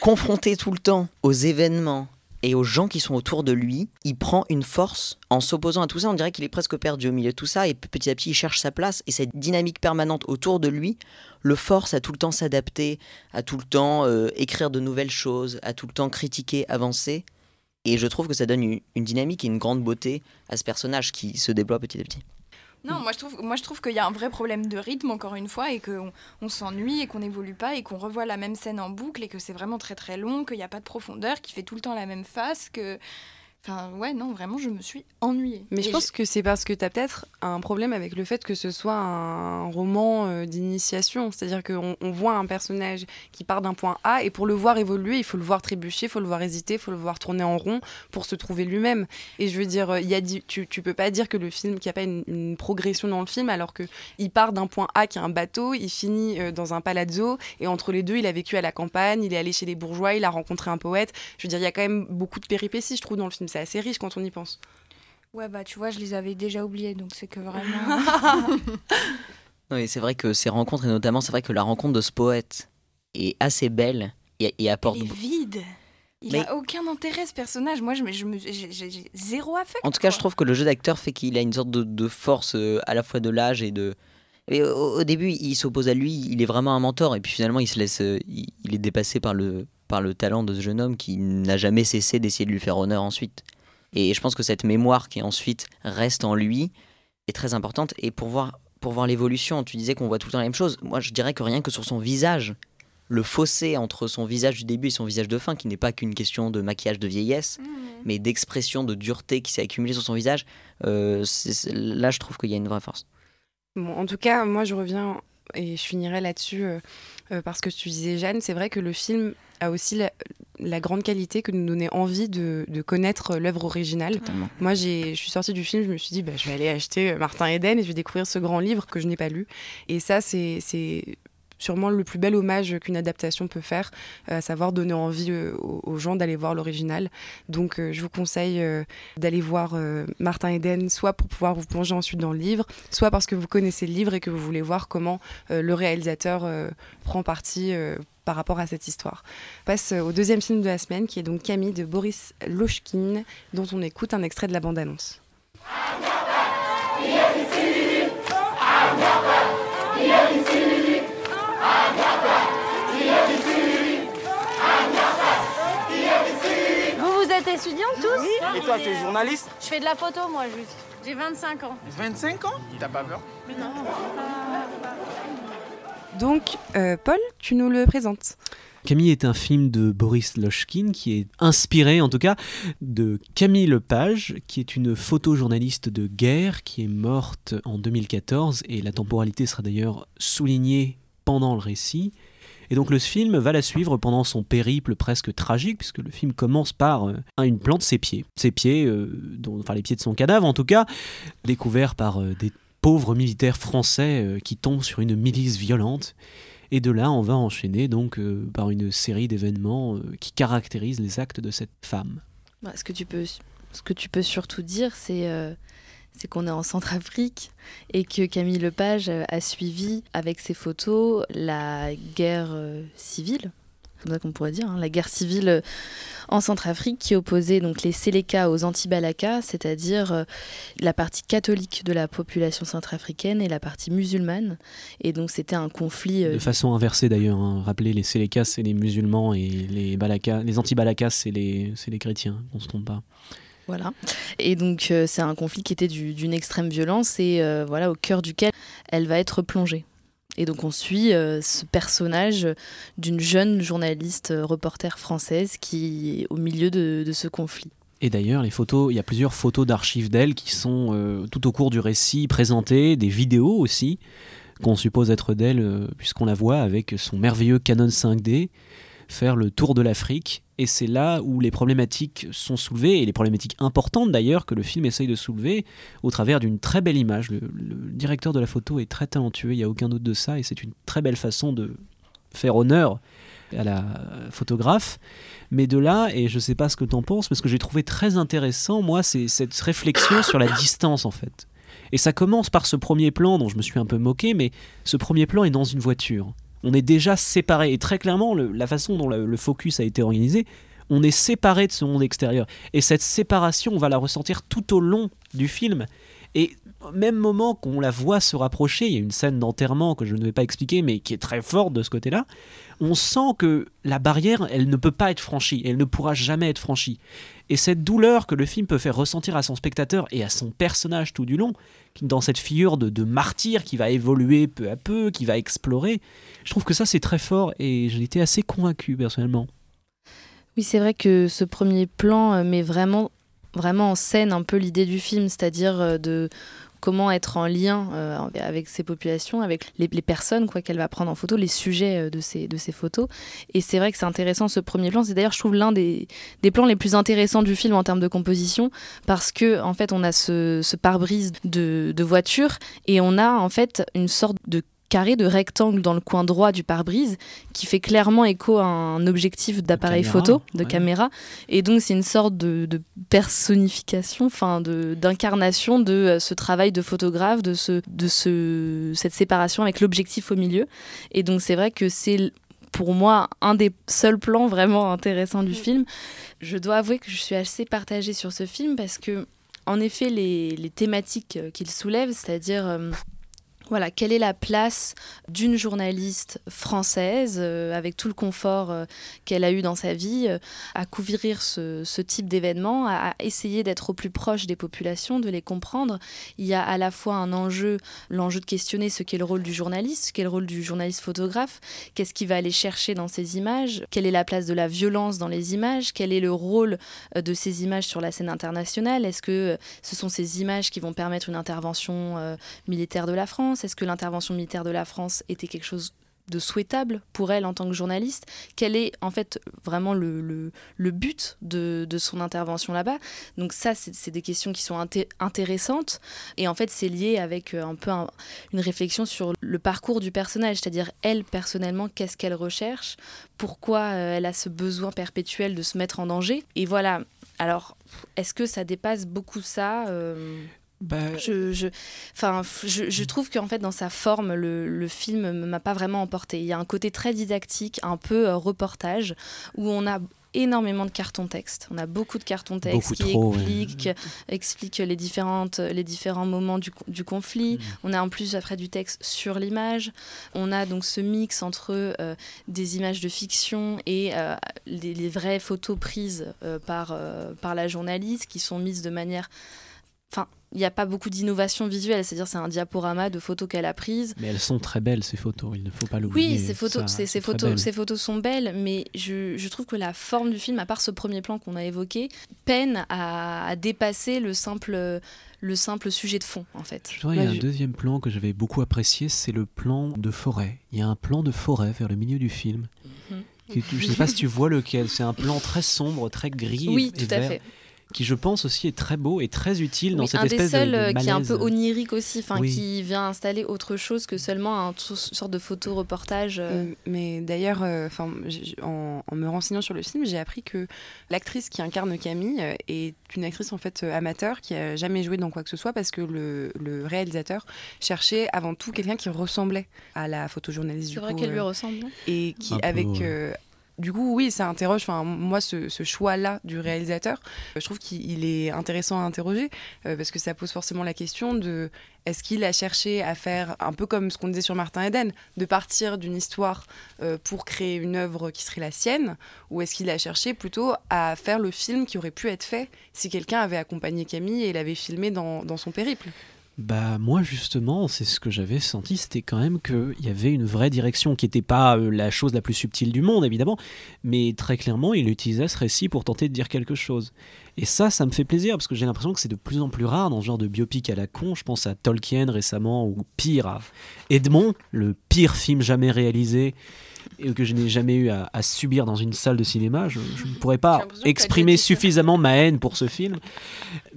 Confronté tout le temps aux événements et aux gens qui sont autour de lui, il prend une force en s'opposant à tout ça. On dirait qu'il est presque perdu au milieu de tout ça et petit à petit il cherche sa place et cette dynamique permanente autour de lui le force à tout le temps s'adapter, à tout le temps euh, écrire de nouvelles choses, à tout le temps critiquer, avancer. Et je trouve que ça donne une, une dynamique et une grande beauté à ce personnage qui se déploie petit à petit. Non, moi je trouve, qu'il y a un vrai problème de rythme encore une fois et qu'on on s'ennuie et qu'on n'évolue pas et qu'on revoit la même scène en boucle et que c'est vraiment très très long, qu'il n'y a pas de profondeur, qu'il fait tout le temps la même face, que Enfin, ouais, non, vraiment, je me suis ennuyée. Mais Et je pense que c'est parce que tu as peut-être un problème avec le fait que ce soit un roman euh, d'initiation. C'est-à-dire qu'on on voit un personnage qui part d'un point A et pour le voir évoluer, il faut le voir trébucher, il faut le voir hésiter, il faut le voir tourner en rond pour se trouver lui-même. Et je veux dire, il y a tu, tu peux pas dire que le film, qu'il n'y a pas une, une progression dans le film alors qu'il part d'un point A qui est un bateau, il finit euh, dans un palazzo et entre les deux, il a vécu à la campagne, il est allé chez les bourgeois, il a rencontré un poète. Je veux dire, il y a quand même beaucoup de péripéties, je trouve, dans le film. C'est assez riche quand on y pense. Ouais, bah tu vois, je les avais déjà oubliés, donc c'est que vraiment. Non, et c'est vrai que ces rencontres, et notamment, c'est vrai que la rencontre de ce poète est assez belle et, et apporte. Il est vide. Il Mais- a aucun intérêt ce personnage. Moi, je me, je me- j'ai j'ai- j'ai zéro affect. En tout cas, quoi. je trouve que le jeu d'acteur fait qu'il a une sorte de, de force euh, à la fois de l'âge et de. Et au, au début, il s'oppose à lui, il est vraiment un mentor, et puis finalement, il se laisse, euh, il, il est dépassé par le, par le talent de ce jeune homme qui n'a jamais cessé d'essayer de lui faire honneur ensuite. Et je pense que cette mémoire qui ensuite reste en lui est très importante. Et pour voir, pour voir l'évolution, tu disais qu'on voit tout le temps la même chose. Moi, je dirais que rien que sur son visage, le fossé entre son visage du début et son visage de fin, qui n'est pas qu'une question de maquillage de vieillesse, Mmh. mais d'expression, de dureté qui s'est accumulée sur son visage, euh, c'est- c'est- là je trouve qu'il y a une vraie force. Bon, en tout cas, moi, je reviens et je finirai là-dessus euh, euh, parce que tu disais, Jeanne, c'est vrai que le film a aussi la, la grande qualité que de nous donner envie de, de connaître l'œuvre originale. Totalement. Moi, je suis sortie du film, je me suis dit, bah, je vais aller acheter euh, Martin Eden et je vais découvrir ce grand livre que je n'ai pas lu. Et ça, c'est sûrement le plus bel hommage qu'une adaptation peut faire, euh, à savoir donner envie euh, aux, gens d'aller voir l'original. Donc, euh, je vous conseille d'aller voir Martin Eden, soit pour pouvoir vous plonger ensuite dans le livre, soit parce que vous connaissez le livre et que vous voulez voir comment le réalisateur prend parti par rapport à cette histoire. On passe au deuxième film de la semaine, qui est donc Camille de Boris Lochkin, dont on écoute un extrait de la bande-annonce. Vous, vous êtes étudiante tous Et toi, tu es journaliste Je fais de la photo, moi, juste. J'ai 25 ans. 25 ans T'as pas peur Donc, euh, Paul, tu nous le présentes. Camille est un film de Boris Lochkin qui est inspiré en tout cas de Camille Lepage qui est une photojournaliste de guerre qui est morte en 2014 et la temporalité sera d'ailleurs soulignée pendant le récit. Et donc le film va la suivre pendant son périple presque tragique puisque le film commence par euh, une plante ses pieds. Ses pieds, euh, dont- enfin les pieds de son cadavre en tout cas, découverts par euh, des pauvres militaires français qui tombent sur une milice violente. Et de là, on va enchaîner donc par une série d'événements qui caractérisent les actes de cette femme. Bah, ce, que tu peux, ce que tu peux surtout dire, c'est c'est qu'on est en Centrafrique et que Camille Lepage a suivi avec ses photos la guerre euh, civile, comme ça qu'on pourrait dire, hein, la guerre civile en Centrafrique qui opposait donc les Séléka aux Anti-Balaka, c'est-à-dire euh, la partie catholique de la population centrafricaine et la partie musulmane. Et donc c'était un conflit euh, De façon inversée d'ailleurs, hein. rappelez les Sélékas c'est les musulmans et les Balakas, les anti-Balakas c'est les, les chrétiens, on se trompe pas. Voilà. Et donc euh, c'est un conflit qui était du- d'une extrême violence et euh, voilà au cœur duquel elle va être plongée. Et donc on suit euh, ce personnage d'une jeune journaliste reporter française qui est au milieu de, ce conflit. Et d'ailleurs, les photos, il y a plusieurs photos d'archives d'elle qui sont tout au cours du récit présentées, des vidéos aussi qu'on suppose être d'elle puisqu'on la voit avec son merveilleux Canon 5D faire le tour de l'Afrique. Et c'est là où les problématiques sont soulevées, et les problématiques importantes d'ailleurs que le film essaye de soulever au travers d'une très belle image. Le, directeur de la photo est très talentueux, il n'y a aucun doute de ça, et c'est une très belle façon de faire honneur à la photographe. Mais de là, et je sais pas ce que tu en penses, parce que j'ai trouvé très intéressant, moi, c'est cette réflexion sur la distance en fait. Et ça commence par ce premier plan dont je me suis un peu moqué, mais ce premier plan est dans une voiture. On est déjà séparés, et très clairement, la façon dont le, le focus a été organisé, on est séparé de ce monde extérieur. Et cette séparation, on va la ressentir tout au long du film. Et au même moment qu'on la voit se rapprocher, il y a une scène d'enterrement que je ne vais pas expliquer, mais qui est très forte de ce côté-là, on sent que la barrière, elle ne peut pas être franchie, elle ne pourra jamais être franchie. Et cette douleur que le film peut faire ressentir à son spectateur et à son personnage tout du long, dans cette figure de, martyr qui va évoluer peu à peu, qui va explorer, je trouve que ça c'est très fort et j'ai été assez convaincu personnellement. Oui, c'est vrai que ce premier plan euh, met vraiment vraiment en scène un peu l'idée du film, c'est-à-dire de comment être en lien euh, avec ces populations, avec les, personnes quoi qu'elle va prendre en photo, les sujets euh, de ces, de ces photos. Et c'est vrai que c'est intéressant ce premier plan. C'est d'ailleurs, je trouve, l'un des, des, plans les plus intéressants du film en termes de composition, parce que en fait, on a ce, ce pare-brise de, de voiture et on a en fait une sorte de carré de rectangle dans le coin droit du pare-brise qui fait clairement écho à un objectif d'appareil photo, de caméra. Et donc c'est une sorte de, personnification, enfin d'incarnation de, euh, ce travail de photographe, de, ce, de ce, cette séparation avec l'objectif au milieu. Et donc c'est vrai que c'est pour moi un des seuls plans vraiment intéressants du mm. film. Je dois avouer que je suis assez partagée sur ce film parce que en effet les, les thématiques euh, qu'il soulève, c'est-à-dire... Euh, voilà, quelle est la place d'une journaliste française, euh, avec tout le confort euh, qu'elle a eu dans sa vie, euh, à couvrir ce, type d'événement, à, essayer d'être au plus proche des populations, de les comprendre? Il y a à la fois un enjeu, l'enjeu de questionner ce qu'est le rôle du journaliste, ce qu'est le rôle du journaliste photographe, qu'est-ce qu'il va aller chercher dans ces images, quelle est la place de la violence dans les images, quel est le rôle de ces images sur la scène internationale, est-ce que ce sont ces images qui vont permettre une intervention militaire de la France? Est-ce que l'intervention militaire de la France était quelque chose de souhaitable pour elle en tant que journaliste? Quel est en fait vraiment le, but de, de, son intervention là-bas? Donc ça, c'est des questions qui sont intéressantes. Et en fait c'est lié avec euh, un peu une réflexion sur le parcours du personnage, c'est-à-dire elle personnellement, qu'est-ce qu'elle recherche? Pourquoi euh, elle a ce besoin perpétuel de se mettre en danger? Et voilà. Alors, est-ce que ça dépasse beaucoup ça euh, bah, je, je, enfin, je, je trouve qu'en fait, dans sa forme, le, le film ne m'a pas vraiment emporté. Il y a un côté très didactique, un peu euh, reportage, où on a énormément de cartons texte. On a beaucoup de cartons texte qui expliquent, les, différentes, les différents moments du, du conflit. Mm. On a en plus après du texte sur l'image. On a donc ce mix entre euh, des images de fiction et euh, les, les, vraies photos prises par, par la journaliste qui sont mises de manière... Enfin, il n'y a pas beaucoup d'innovation visuelle, c'est-à-dire c'est un diaporama de photos qu'elle a prises. Mais elles sont très belles ces photos, il ne faut pas l'oublier. Oui, ces photos, ces, photos, ces photos sont belles, mais je, je, trouve que la forme du film, à part ce premier plan qu'on a évoqué, peine à, dépasser le simple le simple sujet de fond en fait. il y a un deuxième plan que j'avais beaucoup apprécié, c'est le plan de forêt. Il y a un plan de forêt vers le milieu du film. Mhm. je ne sais pas si tu vois lequel, c'est un plan très sombre, très gris. Oui, tout à fait qui je pense aussi est très beau et très utile dans cette espèce de, Un des seuls qui est un peu onirique aussi, enfin qui vient installer autre chose que seulement un sorte de photo reportage. Euh. Mm, mais d'ailleurs, euh, enfin, en, me renseignant sur le film, j'ai appris que l'actrice qui incarne Camille euh, est une actrice en fait amateur qui a jamais joué dans quoi que ce soit parce que le, le réalisateur cherchait avant tout quelqu'un qui ressemblait à la photojournaliste. C'est vrai qu'elle lui ressemble. Et qui avec du coup, oui, ça interroge. Enfin, moi, ce, choix-là du réalisateur, je trouve qu'il est intéressant à interroger euh, parce que ça pose forcément la question de est-ce qu'il a cherché à faire un peu comme ce qu'on disait sur Martin Eden, de partir d'une histoire euh, pour créer une œuvre qui serait la sienne, ou est-ce qu'il a cherché plutôt à faire le film qui aurait pu être fait si quelqu'un avait accompagné Camille et l'avait filmé dans son périple? Bah moi justement, c'est ce que j'avais senti, c'était quand même qu'il y avait une vraie direction qui n'était pas euh, la chose la plus subtile du monde évidemment, mais très clairement il utilisait ce récit pour tenter de dire quelque chose. Et ça, ça me fait plaisir parce que j'ai l'impression que c'est de plus en plus rare dans ce genre de biopic à la con. Je pense à Tolkien récemment ou pire à Edmond, le pire film jamais réalisé que je n'ai jamais eu à, subir dans une salle de cinéma, je, ne pourrais pas exprimer suffisamment ma haine pour ce film.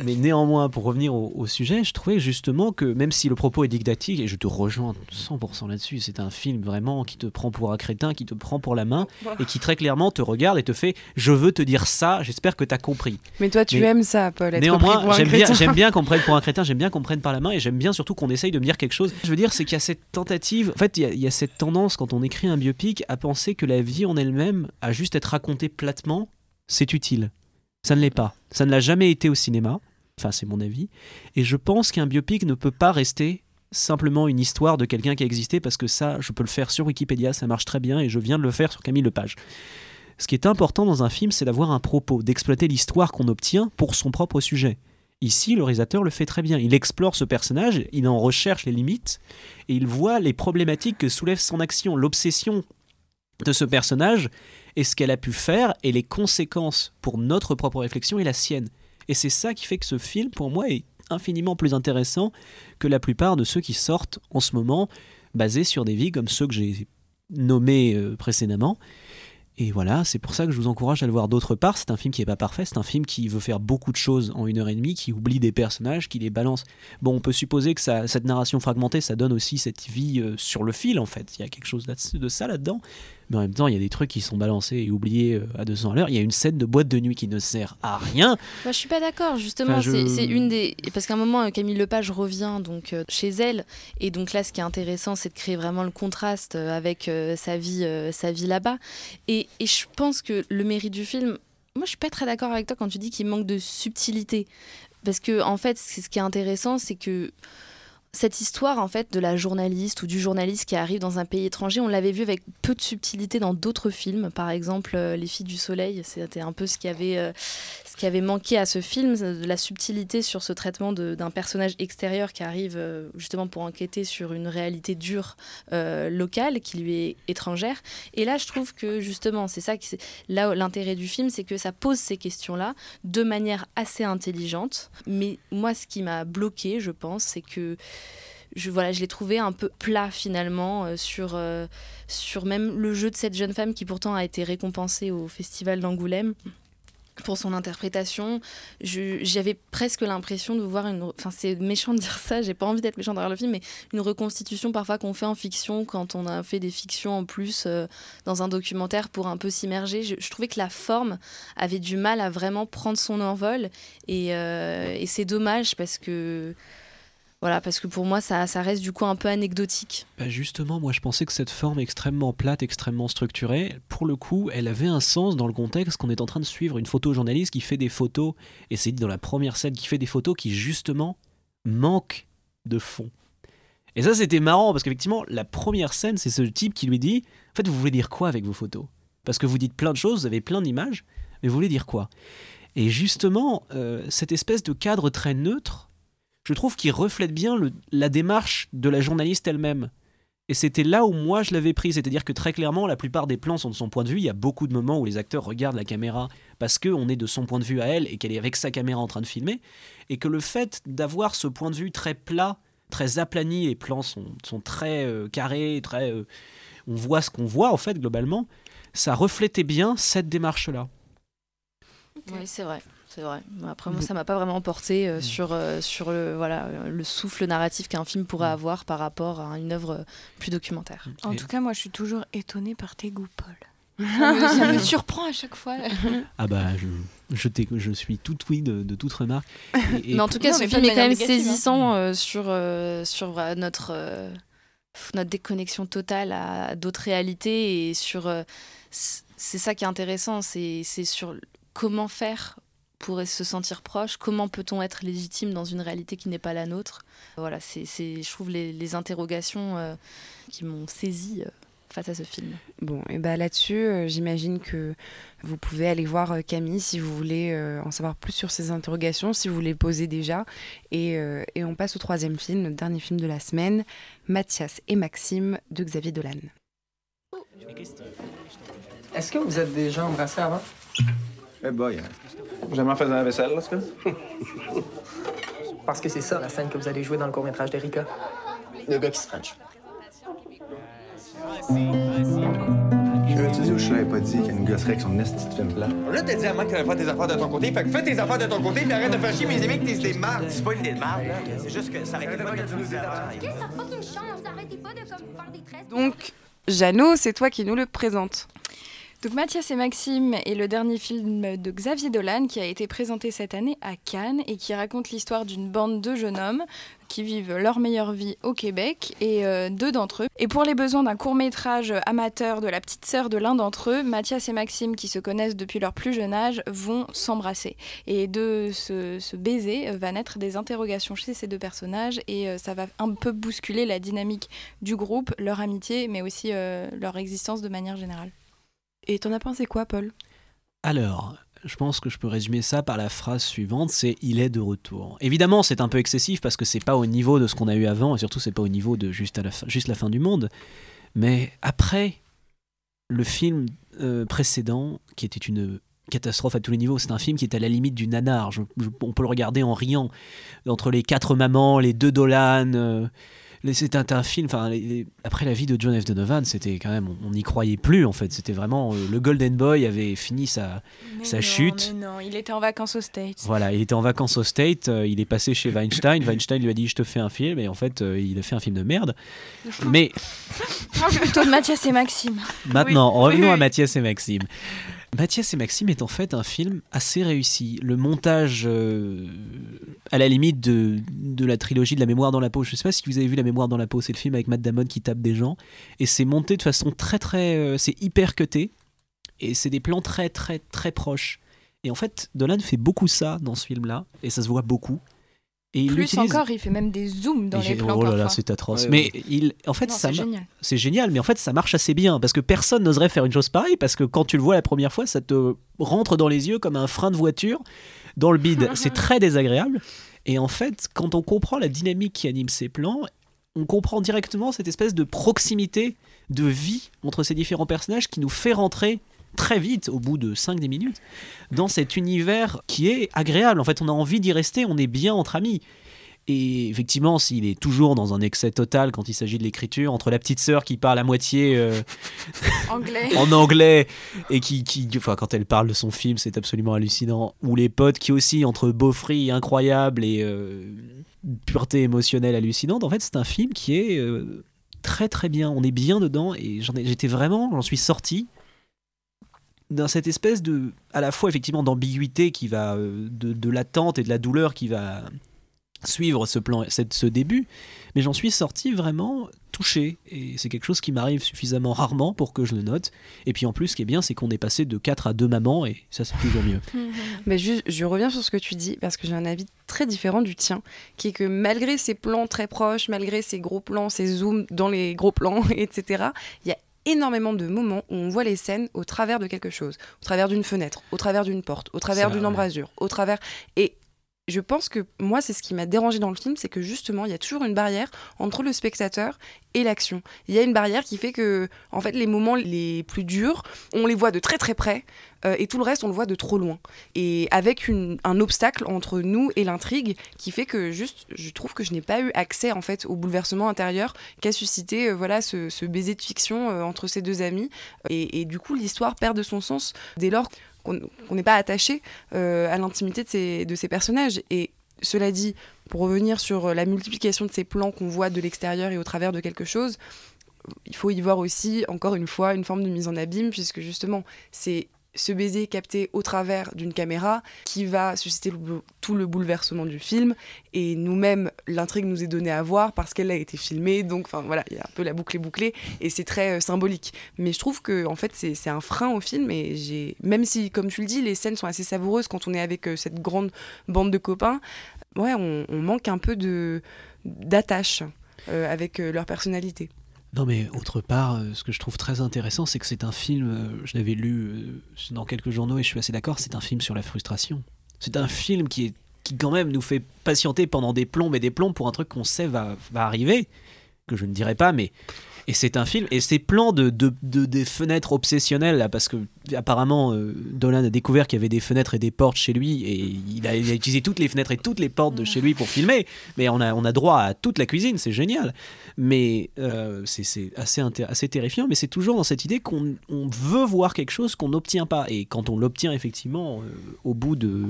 Mais néanmoins, pour revenir au, sujet, je trouvais justement que même si le propos est didactique, et je te rejoins 100% là-dessus, c'est un film vraiment qui te prend pour un crétin, qui te prend pour la main, et qui très clairement te regarde et te fait Je veux te dire ça, j'espère que tu as compris. Mais toi, tu aimes ça, Paul. Être néanmoins, j'aime bien, qu'on prenne pour un crétin, j'aime bien qu'on prenne par la main, et j'aime bien surtout qu'on essaye de me dire quelque chose. Je veux dire, c'est qu'il y a cette tentative, en fait, il y, il y a cette tendance quand on écrit un biopic à penser que la vie en elle-même, à juste être racontée platement, c'est utile. Ça ne l'est pas. Ça ne l'a jamais été au cinéma. Enfin, c'est mon avis. Et je pense qu'un biopic ne peut pas rester simplement une histoire de quelqu'un qui a existé, parce que ça, je peux le faire sur Wikipédia, ça marche très bien, et je viens de le faire sur Camille Lepage. Ce qui est important dans un film, c'est d'avoir un propos, d'exploiter l'histoire qu'on obtient pour son propre sujet. Ici, le réalisateur le fait très bien. Il explore ce personnage, il en recherche les limites, et il voit les problématiques que soulève son action, l'obsession de ce personnage, et ce qu'elle a pu faire, et les conséquences pour notre propre réflexion et la sienne. Et c'est ça qui fait que ce film, pour moi, est infiniment plus intéressant que la plupart de ceux qui sortent en ce moment, basés sur des vies comme ceux que j'ai nommés euh, précédemment. Et voilà, c'est pour ça que je vous encourage à le voir d'autre part. C'est un film qui n'est pas parfait, c'est un film qui veut faire beaucoup de choses en une heure et demie, qui oublie des personnages, qui les balance. Bon, on peut supposer que cette narration fragmentée, ça donne aussi cette vie euh, sur le fil, en fait. Il y a quelque chose de ça là-dedans. Mais en même temps, il y a des trucs qui sont balancés et oubliés euh, à 200 à l'heure. Il y a une scène de boîte de nuit qui ne sert à rien. Moi, je suis pas d'accord, justement. Enfin, je- c'est- une des. Parce qu'à un moment, euh, Camille Lepage revient donc euh, chez elle. Et donc là, ce qui est intéressant, c'est de créer vraiment le contraste avec sa vie, sa vie là-bas. Et, et je pense que le mérite du film. Moi, je suis pas très d'accord avec toi quand tu dis qu'il manque de subtilité. Parce que, en fait, ce qui est intéressant, c'est que cette histoire en fait de la journaliste ou du journaliste qui arrive dans un pays étranger, on l'avait vu avec peu de subtilité dans d'autres films. Par exemple, euh, Les filles du soleil, c'était un peu ce qui avait euh, ce qui avait manqué à ce film, de la subtilité sur ce traitement d'un personnage extérieur qui arrive euh, justement pour enquêter sur une réalité dure euh, locale qui lui est étrangère. Et là, je trouve que justement, c'est ça qui là l'intérêt du film, c'est que ça pose ces questions-là de manière assez intelligente. Mais moi, ce qui m'a bloqué, je pense, c'est que je, voilà, je l'ai trouvé un peu plat finalement euh, sur, euh, sur même le jeu de cette jeune femme qui pourtant a été récompensée au Festival d'Angoulême pour son interprétation. J'avais presque l'impression de voir une... Enfin, c'est méchant de dire ça, j'ai pas envie d'être méchant derrière le film, mais une reconstitution parfois qu'on fait en fiction quand on a fait des fictions en plus euh, dans un documentaire pour un peu s'immerger. Je, trouvais que la forme avait du mal à vraiment prendre son envol et, et c'est dommage parce que... Voilà, parce que pour moi, ça, reste du coup un peu anecdotique. Bah justement, moi je pensais que cette forme extrêmement plate, extrêmement structurée, pour le coup, elle avait un sens dans le contexte qu'on est en train de suivre une photojournaliste qui fait des photos, et c'est dit dans la première scène, qui fait des photos qui justement manquent de fond. Et ça c'était marrant, parce qu'effectivement, la première scène, c'est ce type qui lui dit, en fait, vous voulez dire quoi avec vos photos? Parce que vous dites plein de choses, vous avez plein d'images, mais vous voulez dire quoi? Et justement, euh, cette espèce de cadre très neutre, je trouve qu'il reflète bien la démarche de la journaliste elle-même. Et c'était là où moi je l'avais pris, c'est-à-dire que très clairement, la plupart des plans sont de son point de vue. Il y a beaucoup de moments où les acteurs regardent la caméra parce qu'on est de son point de vue à elle et qu'elle est avec sa caméra en train de filmer. Et que le fait d'avoir ce point de vue très plat, très aplani, les plans sont, sont très euh, carrés, très, euh, on voit ce qu'on voit en fait globalement, ça reflétait bien cette démarche-là. Oui, c'est vrai. C'est vrai. Après, moi, ça m'a pas vraiment porté euh, sur, euh, sur le, voilà, euh, le souffle narratif qu'un film pourrait avoir par rapport à une œuvre plus documentaire. En Et- tout cas, moi, je suis toujours étonnée par tes goûts, Paul. Ça me, ça me surprend à chaque fois. Ah bah je, je, suis tout oui de, de toute remarque. Et- et mais en tout cas, Non, ce film est quand même hein. saisissant euh, sur, euh, sur euh, notre, euh, notre déconnexion totale à d'autres réalités et sur. euh, c'est ça qui est intéressant, c'est c'est sur comment faire pour se sentir proche, comment peut-on être légitime dans une réalité qui n'est pas la nôtre? Voilà, c'est c'est- je trouve les, les interrogations euh, qui m'ont saisi euh, face à ce film. Bon, et bah là-dessus, euh, j'imagine que vous pouvez aller voir euh, Camille si vous voulez euh, en savoir plus sur ces interrogations, si vous les posez déjà. Et, euh, et on passe au troisième film, le dernier film de la semaine, Mathias et Maxime de Xavier Dolan. Est-ce que vous êtes déjà embrassés avant? Eh boy, hein. Jamais en faisant la vaisselle, là, ce que? Parce que c'est ça, la scène que vous allez jouer dans le court-métrage d'Erika. Le gars qui se french. Je vais te dire où je l'avais pas dit qu'il y a une gosserie avec son esti de film plat. Là, t'as dit à moi que t'allais faire tes affaires de ton côté. Fait que fais tes affaires de ton côté, puis arrête de faire chier mes amis que t'es des mardes. C'est pas une idée de marde, là. C'est juste que ça arrête pas de nous dire Qu'est-ce que ça fucking change? Arrêtez pas de comme faire des tresses. Donc, Jeannot, c'est toi qui nous le présente. Donc Mathias et Maxime est le dernier film de Xavier Dolan qui a été présenté cette année à Cannes et qui raconte l'histoire d'une bande de jeunes hommes qui vivent leur meilleure vie au Québec et euh, deux d'entre eux. Et pour les besoins d'un court métrage amateur de la petite sœur de l'un d'entre eux, Mathias et Maxime, qui se connaissent depuis leur plus jeune âge, vont s'embrasser. Et de ce, baiser euh, va naître des interrogations chez ces deux personnages et euh, ça va un peu bousculer la dynamique du groupe, leur amitié, mais aussi leur existence de manière générale. Et t'en as pensé quoi, Paul? Alors, je pense que je peux résumer ça par la phrase suivante, c'est il est de retour. Évidemment, c'est un peu excessif parce que c'est pas au niveau de ce qu'on a eu avant et surtout c'est pas au niveau de juste la fin, du monde. Mais après le film euh, précédent, qui était une catastrophe à tous les niveaux. C'est un film qui est à la limite du nanar. On peut le regarder en riant. Entre les quatre mamans, les deux Dolan. euh, c'est un, un film. Enfin, après la vie de John F. Donovan, c'était quand même. On n'y croyait plus en fait. C'était vraiment. euh, le Golden Boy avait fini sa, Mais sa non, chute. mais non, il était en vacances aux States. Voilà, il était en vacances au State, euh, il est passé chez Weinstein, Weinstein lui a dit je te fais un film, et en fait euh, il a fait un film de merde. Mais Plutôt de Mathias et Maxime. maintenant, Oui, revenons oui, à. Mathias et Maxime. Mathias et Maxime est en fait un film assez réussi. Le montage, euh, à la limite de, de la trilogie de La mémoire dans la peau. Je ne sais pas si vous avez vu La mémoire dans la peau, c'est le film avec Matt Damon qui tape des gens. Et c'est monté de façon très très... euh, c'est hyper cuté. Et c'est des plans très très très proches. Et en fait, Dolan fait beaucoup ça dans ce film-là. Et ça se voit beaucoup. Et il Plus utilise- encore, il fait même des zooms dans les plans oh là là, c'est atroce. Ouais, mais ouais. il, en fait, Non, ça c'est génial. c'est génial, mais en fait, ça marche assez bien parce que personne n'oserait faire une chose pareille parce que quand tu le vois la première fois, ça te rentre dans les yeux comme un frein de voiture dans le bide. c'est très désagréable. Et en fait, quand on comprend la dynamique qui anime ces plans, on comprend directement cette espèce de proximité de vie entre ces différents personnages qui nous fait rentrer très vite, au bout de 5-10 minutes, dans cet univers qui est agréable. En fait, on a envie d'y rester, on est bien entre amis. Et effectivement, s'il est toujours dans un excès total quand il s'agit de l'écriture, entre la petite sœur qui parle à moitié euh, Anglais. en anglais et qui, qui, enfin, quand elle parle de son film, c'est absolument hallucinant. Ou les potes qui aussi, entre beaufrie incroyable et euh, pureté émotionnelle hallucinante, en fait, c'est un film qui est euh, très très bien. On est bien dedans et j'en ai- j'étais vraiment, j'en suis sorti dans cette espèce de, à la fois effectivement d'ambiguïté qui va, euh, de, de l'attente et de la douleur qui va suivre ce plan, cette- ce début, mais j'en suis sorti vraiment touché et c'est quelque chose qui m'arrive suffisamment rarement pour que je le note. Et puis en plus, ce qui est bien, c'est qu'on est passé de 4 à 2 mamans et ça c'est toujours mieux. Mais juste, je reviens sur ce que tu dis parce que j'ai un avis très différent du tien, qui est que malgré ces plans très proches, malgré ces gros plans, ces zooms dans les gros plans, etc., il y a énormément de moments où on voit les scènes au travers de quelque chose, au travers d'une fenêtre, au travers d'une porte, au travers d'une embrasure, au travers et je pense que moi, c'est ce qui m'a dérangé dans le film, c'est que justement, il y a toujours une barrière entre le spectateur et l'action. Il y a une barrière qui fait que, en fait, les moments les plus durs, on les voit de très très près, euh, et tout le reste, on le voit de trop loin. Et avec un obstacle entre nous et l'intrigue qui fait que, juste, je trouve que je n'ai pas eu accès, en fait, au bouleversement intérieur qu'a suscité, euh, voilà, ce, baiser de fiction euh, entre ces deux amis. Et du coup, l'histoire perd de son sens dès lors qu'on n'est pas attaché euh, à l'intimité de de ces personnages. Et cela dit, pour revenir sur la multiplication de ces plans qu'on voit de l'extérieur et au travers de quelque chose, il faut y voir aussi, encore une fois, une forme de mise en abîme, puisque justement, c'est ce baiser capté au travers d'une caméra qui va susciter tout le bouleversement du film. Et nous-mêmes, l'intrigue nous est donnée à voir parce qu'elle a été filmée. Donc, enfin voilà, il y a un peu la boucle est bouclée et c'est très euh, symbolique. Mais je trouve que en fait, c'est un frein au film. Et j'ai, même si, comme tu le dis, les scènes sont assez savoureuses quand on est avec euh, cette grande bande de copains, ouais, on, manque un peu de d'attache euh, avec leur personnalité. Non mais autre part, euh, ce que je trouve très intéressant, c'est que c'est un film, euh, je l'avais lu euh, dans quelques journaux et je suis assez d'accord, c'est un film sur la frustration. C'est un film qui, qui quand même nous fait patienter pendant des plombs et des plombs pour un truc qu'on sait va, va arriver, que je ne dirai pas, mais... Et c'est un film, et ces plans de, de, de- des fenêtres obsessionnelles, là, parce que apparemment euh, Dolan a découvert qu'il y avait des fenêtres et des portes chez lui, et il a, il a utilisé toutes les fenêtres et toutes les portes de chez lui pour filmer, mais on a, on a droit à toute la cuisine, c'est génial. Mais euh, c'est assez, assez terrifiant, mais c'est toujours dans cette idée qu'on on veut voir quelque chose qu'on n'obtient pas, et quand on l'obtient effectivement euh, au bout de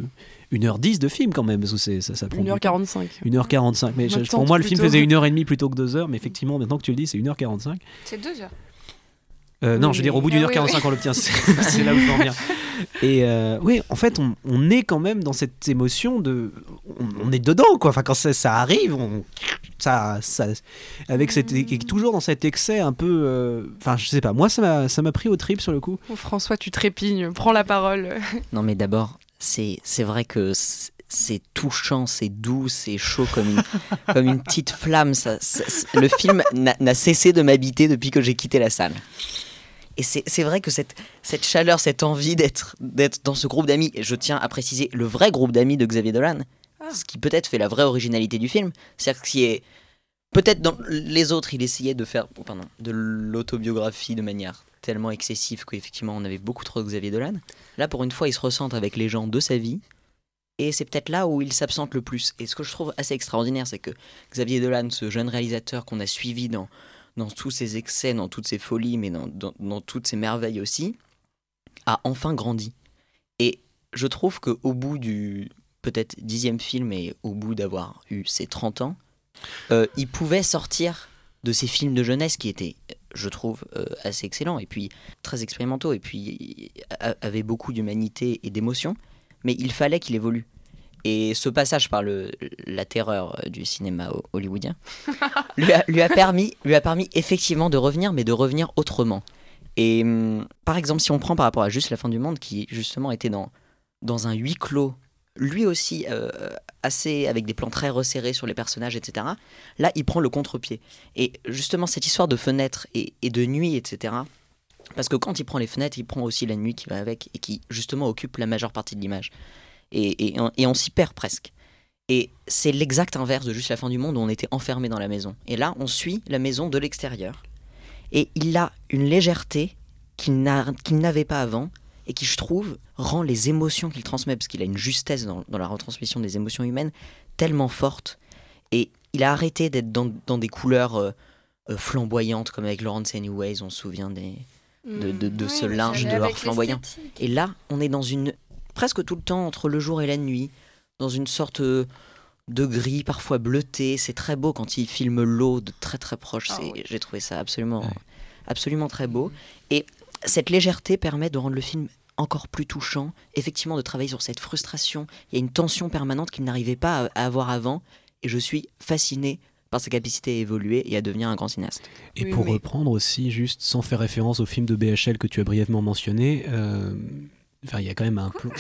1h10 de film quand même, parce que c'est- ça, ça prend du temps. 1h45. 1h45, mais je- pour moi le film faisait 1h30 plutôt que 2h, mais effectivement maintenant que tu le dis c'est 1h45. C'est deux heures. Euh, non, Oui, je veux dire, au bout d'une Ah heure oui, 45, oui. on l'obtient. C'est c'est là où je veux en venir. Et euh, oui, en fait, on, on est quand même dans cette émotion de. On, on est dedans, quoi. Enfin, quand ça, ça arrive, on, ça, ça, avec cette, et toujours dans cet excès un peu. euh, Enfin, je sais pas, moi, ça m'a ça m'a pris au trip sur le coup. Oh, François, tu trépignes, prends la parole. Non, mais d'abord, c'est vrai que c'est touchant, c'est doux, c'est chaud comme une, comme une petite flamme. Ça, le film n'a cessé de m'habiter depuis que j'ai quitté la salle. Et c'est vrai que cette, cette chaleur, cette envie d'être dans ce groupe d'amis, et je tiens à préciser le vrai groupe d'amis de Xavier Dolan, ce qui peut-être fait la vraie originalité du film, c'est-à-dire ce qui est Peut-être dans les autres, il essayait de faire oh, pardon, de l'autobiographie de manière tellement excessive qu'effectivement on avait beaucoup trop de Xavier Dolan. Là, pour une fois, il se ressent avec les gens de sa vie. Et c'est peut-être là où il s'absente le plus. Et ce que je trouve assez extraordinaire, c'est que Xavier Dolan, ce jeune réalisateur qu'on a suivi dans, dans tous ses excès, dans toutes ses folies, mais dans, dans, dans toutes ses merveilles aussi, a enfin grandi. Et je trouve qu'au bout du peut-être dixième film et au bout d'avoir eu ses 30 ans, euh, il pouvait sortir de ces films de jeunesse qui étaient, je trouve, euh, assez excellents et puis très expérimentaux et puis avaient beaucoup d'humanité et d'émotion, mais il fallait qu'il évolue. Et ce passage par le, la terreur euh, du cinéma ho- hollywoodien lui a, lui a permis, lui a permis effectivement de revenir, mais de revenir autrement. Et hum, par exemple, si on prend par rapport à Juste la fin du monde, qui justement était dans, dans un huis clos, lui aussi euh, assez avec des plans très resserrés sur les personnages, etc. Là, il prend le contre-pied. Et justement, cette histoire de fenêtres et, de nuit, etc. Parce que quand il prend les fenêtres, il prend aussi la nuit qui va avec et qui justement occupe la majeure partie de l'image. Et, on- s'y perd presque. Et c'est l'exact inverse de juste la fin du monde où on était enfermé dans la maison. Et là, on suit la maison de l'extérieur. Et il a une légèreté qu'il n'avait pas avant et qui, je trouve, rend les émotions qu'il transmet, parce qu'il a une justesse dans, dans la retransmission des émotions humaines tellement forte. Et il a arrêté d'être dans, dans des couleurs euh, euh, flamboyantes, comme avec Lawrence Anyways, on se souvient des, de, de, de Oui, ce linge dehors avec flamboyant. Et là, on est dans une. presque tout le temps entre le jour et la nuit, dans une sorte euh, de gris, parfois bleuté. C'est très beau quand il filme l'eau de très très proche. Ah C'est- J'ai trouvé ça absolument, absolument très beau. Et cette légèreté permet de rendre le film encore plus touchant, effectivement de travailler sur cette frustration. Il y a une tension permanente qu'il n'arrivait pas à, à avoir avant. Et je suis fasciné par sa capacité à évoluer et à devenir un grand cinéaste. Et pour reprendre aussi, juste sans faire référence au film de BHL que tu as brièvement mentionné, euh, enfin, il y a quand même un plan.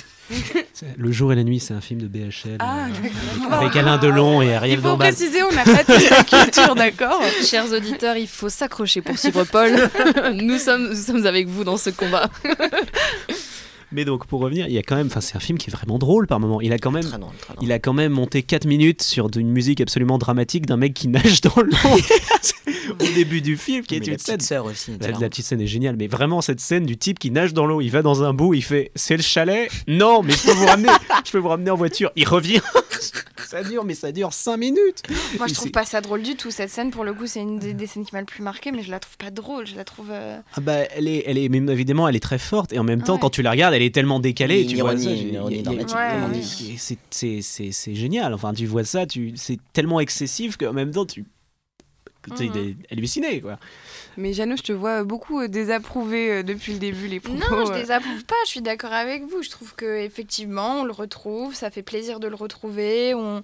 C'est- Le jour et la nuit, c'est un film de BHL. Ah, euh, avec Alain Delon et Ariel Il faut Dombal. préciser, on n'a pas tous la culture, d'accord Chers auditeurs, il faut s'accrocher pour suivre Paul. nous, sommes, nous sommes avec vous dans ce combat. Mais donc pour revenir, il y a quand même, enfin c'est un film qui est vraiment drôle par moment. Il a quand même, Très drôle, très drôle. il a quand même monté 4 minutes sur une musique absolument dramatique d'un mec qui nage dans l'eau au début du film, qui est Mais une la scène. sœur aussi. La, la petite scène est géniale, mais vraiment cette scène du type qui nage dans l'eau, il va dans un bout, il fait c'est le chalet? Non, mais je peux vous ramener, je peux vous ramener en voiture. Il revient. ça dure, mais ça dure 5 minutes. Moi, je trouve pas ça drôle du tout. Cette scène, pour le coup, c'est une des, des scènes qui m'a le plus marqué, mais je la trouve pas drôle. Je la trouve. euh, Ah bah, elle est, elle est, mais évidemment, elle est très forte et en même temps, Ouais. quand tu la regardes, elle est tellement décalée. Une tu vois ironie, ça. Et c'est- c'est c'est- c'est génial. Enfin, tu vois ça, tu c'est tellement excessif qu'en même temps, tu tu es Mhm. halluciné quoi. Mais Jeannot, je te vois beaucoup euh, désapprouver euh, depuis le début les propos. Non, je euh. désapprouve pas. Je suis d'accord avec vous. Je trouve que effectivement, on le retrouve. Ça fait plaisir de le retrouver. On,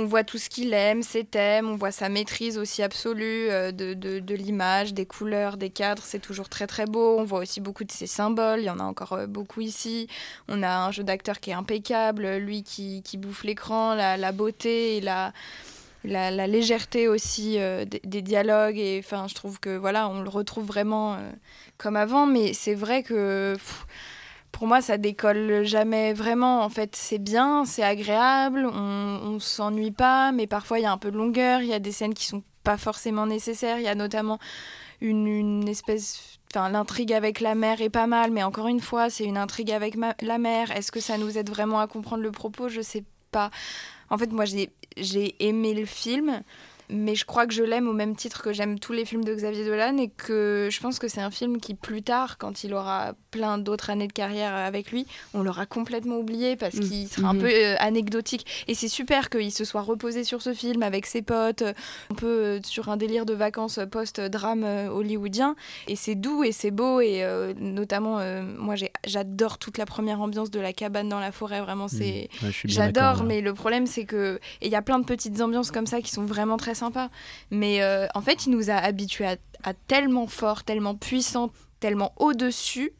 on voit tout ce qu'il aime, ses thèmes. On voit sa maîtrise aussi absolue euh, de, de, l'image, des couleurs, des cadres. C'est toujours très très beau. On voit aussi beaucoup de ses symboles. Il y en a encore euh, beaucoup ici. On a un jeu d'acteur qui est impeccable. Lui qui, qui bouffe l'écran, la, la beauté et la la, légèreté aussi euh, des, dialogues et enfin je trouve que voilà on le retrouve vraiment comme avant mais c'est vrai que pour moi ça décolle jamais vraiment en fait c'est bien c'est agréable on, on s'ennuie pas mais parfois il y a un peu de longueur il y a des scènes qui sont pas forcément nécessaires il y a notamment une, espèce Enfin, l'intrigue avec la mère est pas mal, mais encore une fois, c'est une intrigue avec la mère. Est-ce que ça nous aide vraiment à comprendre le propos? Je sais pas. En fait, moi, j'ai aimé le film, mais je crois que je l'aime au même titre que j'aime tous les films de Xavier Dolan et que je pense que c'est un film qui, plus tard, quand il aura plein d'autres années de carrière avec lui, on l'aura complètement oublié parce Mm. qu'il sera un Mhm. peu euh, anecdotique. Et c'est super qu'il se soit reposé sur ce film avec ses potes, euh, un peu euh, sur un délire de vacances post-drame hollywoodien. Et c'est doux et c'est beau. Et euh, notamment, moi, j'adore toute la première ambiance de la cabane dans la forêt. Vraiment, c'est. Mmh. Ouais, bien d'accord, J'adore, mais le problème c'est que il y a plein de petites ambiances comme ça qui sont vraiment très sympas. Mais euh, en fait, il nous a habitués à, à tellement fort, tellement puissant, tellement au-dessus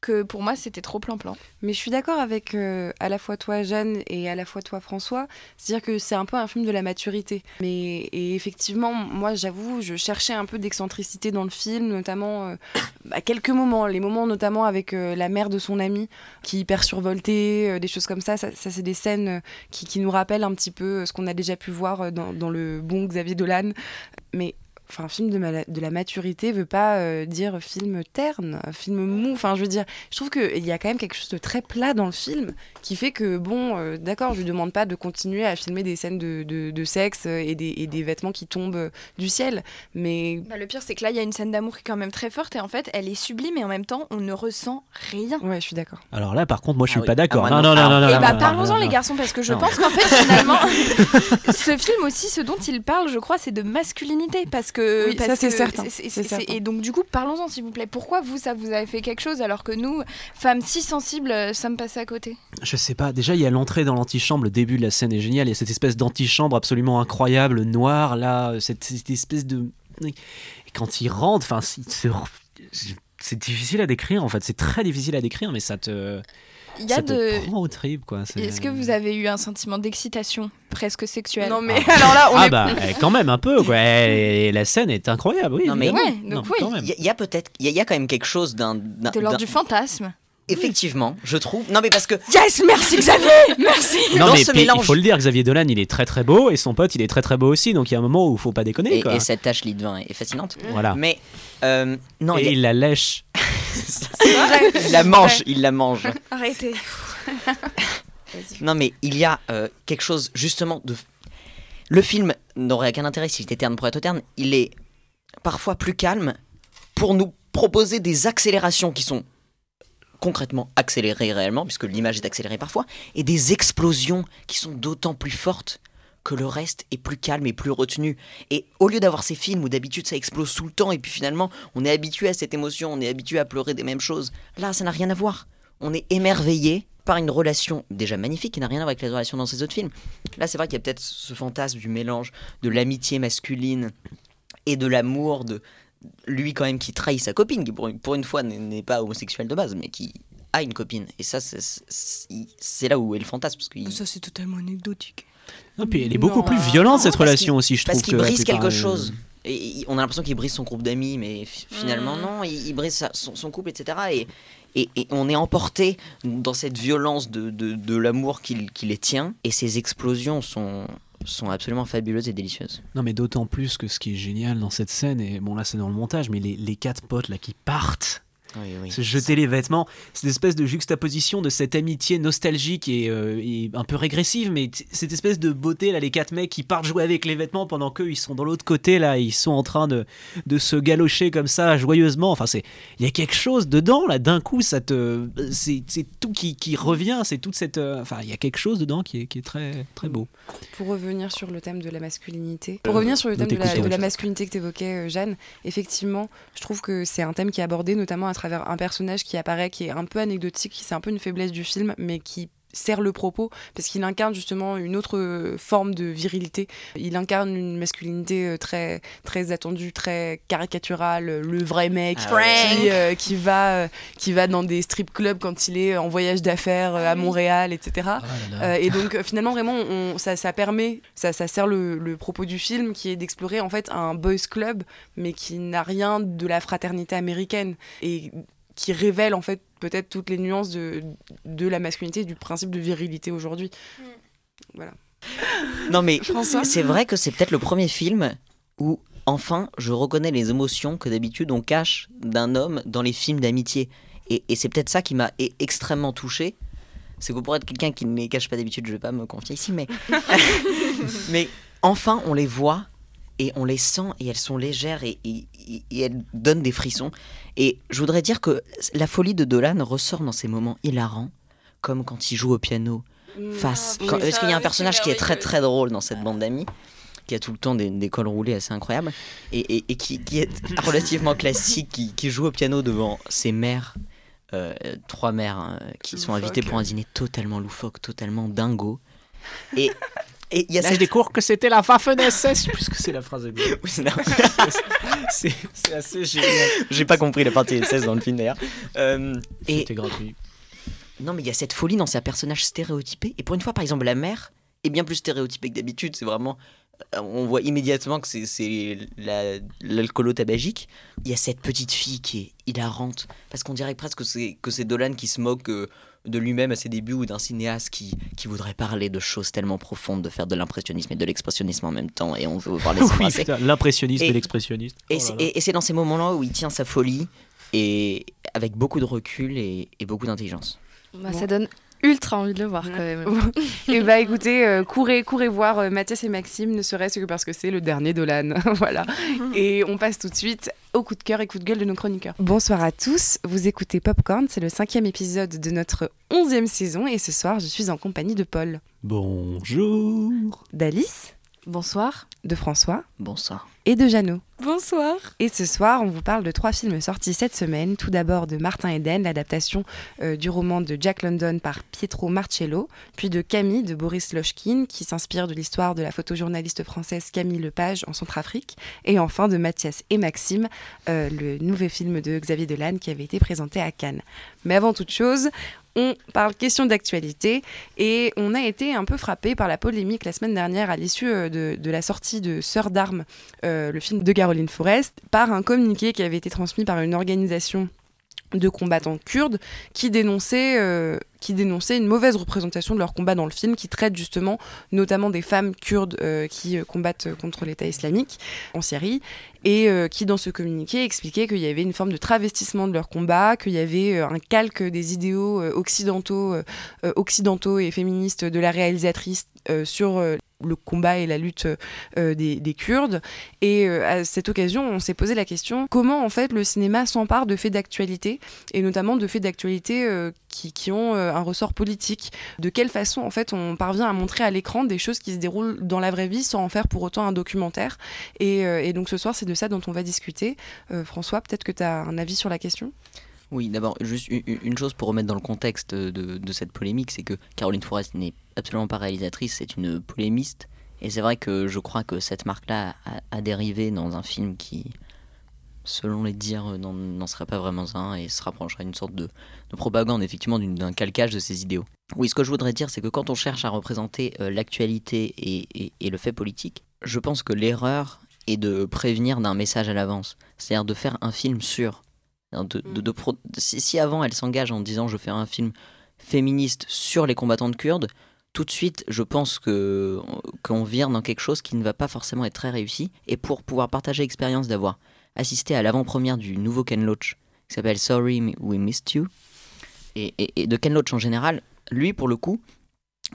que pour moi c'était trop plan-plan. Mais je suis d'accord avec euh, à la fois toi Jeanne et à la fois toi François, c'est-à-dire que c'est un peu un film de la maturité. Mais et effectivement, moi j'avoue, je cherchais un peu d'excentricité dans le film, notamment euh, à quelques moments, les moments notamment avec euh, la mère de son ami qui est hyper survoltée, des choses comme ça. Ça, c'est des scènes qui, qui, nous rappellent un petit peu ce qu'on a déjà pu voir dans, dans le bon Xavier Dolan. Mais enfin film de, de la maturité veut pas euh, dire film terne, film mou. Enfin, je veux dire, je trouve qu'il y a quand même quelque chose de très plat dans le film qui fait que, bon, euh, d'accord, je lui demande pas de continuer à filmer des scènes de, de, sexe et des, et des, vêtements qui tombent euh, du ciel. Mais. Bah, le pire, c'est que là, il y a une scène d'amour qui est quand même très forte et en fait, elle est sublime et en même temps, on ne ressent rien. Ouais, je suis d'accord. Alors là, par contre, moi, je suis ah pas d'accord. Ah, non, non, non, non, non, Et bah, parlons-en, les garçons, parce que je pense qu'en fait, finalement, ce film aussi, ce dont il parle, je crois, c'est de masculinité. Parce que. Oui, parce ça, c'est et donc du coup, parlons-en s'il vous plaît. Pourquoi vous, ça vous avez fait quelque chose alors que nous, femmes si sensibles, euh, ça me passait à côté? Je sais pas. Déjà, il y a l'entrée dans l'antichambre. Le début de la scène est génial. Il y a cette espèce d'antichambre absolument incroyable, noire là, cette, cette espèce de. Et quand il rentre, enfin, c'est difficile à décrire en fait. C'est très difficile à décrire, mais ça te il y a de. Prend au trip, quoi. Est-ce que vous avez eu un sentiment d'excitation presque sexuelle Non, mais alors là, on ah est... bah, eh, quand même un peu, quoi. Et la scène est incroyable, oui. Non, mais ouais, donc oui. Il y, a peut-être, il y, a quand même quelque chose d'un. De l'ordre du fantasme. Effectivement, je trouve. Non, mais parce que. Yes, merci Xavier Merci Non, mais il faut le dire, Xavier Dolan, il est très très beau et son pote, il est très très beau aussi. Donc il y a un moment où il faut pas déconner. Et, quoi. et cette tache lit de vin est fascinante. Voilà. Mais. Euh, non, et il la lèche. il la mange, il la mange. Arrêtez. non, mais il y a euh, quelque chose justement de. Le film n'aurait aucun intérêt s'il était terne pour être terne. Il est parfois plus calme pour nous proposer des accélérations qui sont concrètement accélérées réellement, puisque l'image est accélérée parfois, et des explosions qui sont d'autant plus fortes que le reste est plus calme et plus retenu. Et au lieu d'avoir ces films où d'habitude ça explose tout le temps, et puis finalement on est habitué à cette émotion, on est habitué à pleurer des mêmes choses, là ça n'a rien à voir. On est émerveillé par une relation déjà magnifique qui n'a rien à voir avec les relations dans ces autres films. Là, c'est vrai qu'il y a peut-être ce fantasme du mélange de l'amitié masculine et de l'amour de lui quand même qui trahit sa copine, qui pour une, fois n'est pas homosexuel de base, mais qui a une copine. Et ça, c'est là où est le fantasme. Parce Ça, c'est totalement anecdotique. Non, puis elle est beaucoup plus violente cette relation aussi, je trouve. Parce qu'il brise quelque chose. Et on a l'impression qu'il brise son groupe d'amis, mais finalement mm. non, il, brise son, son, couple, etc. Et et, on est emporté dans cette violence de, de, l'amour qui, qui, les tient. Et ces explosions sont, sont absolument fabuleuses et délicieuses. Non, mais d'autant plus que ce qui est génial dans cette scène, et bon là c'est dans le montage, mais les, les quatre potes là qui partent se jeter les vêtements. Cette espèce de juxtaposition de cette amitié nostalgique et, euh, un peu régressive, mais cette espèce de beauté, là, les quatre mecs qui partent jouer avec les vêtements pendant qu'eux, ils sont dans l'autre côté, là, ils sont en train de, de se galocher comme ça, joyeusement. Enfin, c'est il y a quelque chose dedans, là, d'un coup, ça te. C'est tout qui, qui revient, c'est toute cette. Euh, enfin, il y a quelque chose dedans qui est, qui est très, très beau. Pour revenir sur le thème de la masculinité, pour revenir sur le thème de la, de la, masculinité que tu évoquais, euh, Jeanne, effectivement, je trouve que c'est un thème qui est abordé notamment à travers un personnage qui apparaît, qui est un peu anecdotique, qui c'est un peu une faiblesse du film, mais qui sert le propos parce qu'il incarne justement une autre forme de virilité. Il incarne une masculinité euh, très très attendue, très caricaturale, le vrai mec ah qui, euh, qui, va euh, qui va dans des strip clubs quand il est en voyage d'affaires à Montréal, etc. Oh et donc finalement vraiment on, ça, ça permet, ça, ça sert le, le, propos du film qui est d'explorer en fait un boys club mais qui n'a rien de la fraternité américaine. Et qui révèle en fait peut-être toutes les nuances de, de la masculinité, du principe de virilité aujourd'hui. Mm. Voilà. Non mais c'est vrai que c'est peut-être le premier film où enfin je reconnais les émotions que d'habitude on cache d'un homme dans les films d'amitié. Et, et c'est peut-être ça qui m'a extrêmement touché. C'est que pour être quelqu'un qui ne les cache pas d'habitude, je vais pas me confier ici, mais, mais enfin on les voit et on les sent et elles sont légères et, et, elles donnent des frissons. Et je voudrais dire que la folie de Dolan ressort dans ces moments hilarants, comme quand il joue au piano mm. face. Ah, parce qu'il y a un personnage qui est très très drôle dans cette bande d'amis qui a tout le temps des, cols roulés assez incroyables et, qui, est relativement classique, qui, joue au piano devant ses mères, euh, trois mères hein, qui sont invitées pour un dîner totalement loufoque, totalement dingo. Et Et il y a Là, cette- je découvre que c'était la Waffen-SS, puisque c'est la phrase de. Oui, c'est assez génial. J'ai pas compris la partie SS dans le film d'ailleurs. Euh, et C'était gratuit. non, mais il y a cette folie dans ces personnages stéréotypés. Et pour une fois, par exemple, la mère est bien plus stéréotypée que d'habitude. C'est vraiment. euh, On voit immédiatement que c'est- c'est la- l'alcoolo tabagique. Il y a cette petite fille qui est hilarante. Parce qu'on dirait presque que c'est que c'est Dolan qui se moque euh, de lui-même à ses débuts ou d'un cinéaste qui, qui voudrait parler de choses tellement profondes, de faire de l'impressionnisme et de l'expressionnisme en même temps. Et on veut voir les Oui, l'impressionniste et, Et- l'expressionniste. Et Oh et- et c'est dans ces moments-là où il tient sa folie et avec beaucoup de recul et, et beaucoup d'intelligence. Bah, Ça donne ultra envie de le voir quand même. Et bah écoutez, euh, courez, courez voir euh, Mathias et Maxime, ne serait-ce que parce que c'est le dernier Dolan. voilà. Et on passe tout de suite au coup de cœur et coup de gueule de nos chroniqueurs. Bonsoir à tous, vous écoutez Popcorn, c'est le cinquième épisode de notre onzième saison et ce soir je suis en compagnie de Paul, Bonjour. d'Alice, Bonsoir. de François Bonsoir. et de Jeannot. Bonsoir. Et ce soir, on vous parle de trois films sortis cette semaine. Tout d'abord de Martin Eden, l'adaptation euh, du roman de Jack London par Pietro Marcello, puis de Camille de Boris Lochkin, qui s'inspire de l'histoire de la photojournaliste française Camille Lepage en Centrafrique, et enfin de Mathias et Maxime, euh, le nouveau film de Xavier Dolan qui avait été présenté à Cannes. Mais avant toute chose, on parle question d'actualité et on a été un peu frappé par la polémique la semaine dernière à l'issue euh, de, la sortie de Sœurs d'armes, euh, le film de Caroline Forest, par un communiqué qui avait été transmis par une organisation de combattants kurdes qui dénonçaient, euh, qui dénonçaient une mauvaise représentation de leur combat dans le film, qui traite justement notamment des femmes kurdes euh, qui euh, combattent contre l'État islamique en Syrie, et qui dans ce communiqué expliquait qu'il y avait une forme de travestissement de leur combat, qu'il y avait un calque des idéaux occidentaux, occidentaux et féministes de la réalisatrice sur le combat et la lutte euh, des, des Kurdes. Et euh, à cette occasion, on s'est posé la question comment en fait le cinéma s'empare de faits d'actualité, et notamment de faits d'actualité euh, qui, ont un ressort politique. De quelle façon en fait on parvient à montrer à l'écran des choses qui se déroulent dans la vraie vie sans en faire pour autant un documentaire? Et, donc ce soir, c'est de ça dont on va discuter. François, peut-être que tu as un avis sur la question? Oui, d'abord, juste une chose pour remettre dans le contexte de, cette polémique, c'est que Caroline Forest n'est absolument pas réalisatrice, c'est une polémiste. Et c'est vrai que je crois que cette marque-là a, a dérivé dans un film qui, selon les dires, n'en n'en serait pas vraiment un et se rapprocherait d'une sorte de, de propagande, effectivement, d'un calcage de ses idéaux. Oui, ce que je voudrais dire, c'est que quand on cherche à représenter euh, l'actualité et- et le fait politique, je pense que l'erreur est de prévenir d'un message à l'avance. C'est-à-dire de faire un film sûr. C'est-à-dire De, de- de pro- si, si avant elle s'engage en disant je fais un film féministe sur les combattants de Kurdes, tout de suite je pense que qu'on vire dans quelque chose qui ne va pas forcément être très réussi. Et pour pouvoir partager l'expérience d'avoir assisté à l'avant-première du nouveau Ken Loach qui s'appelle Sorry We Missed You, et, et- et de Ken Loach en général, lui pour le coup,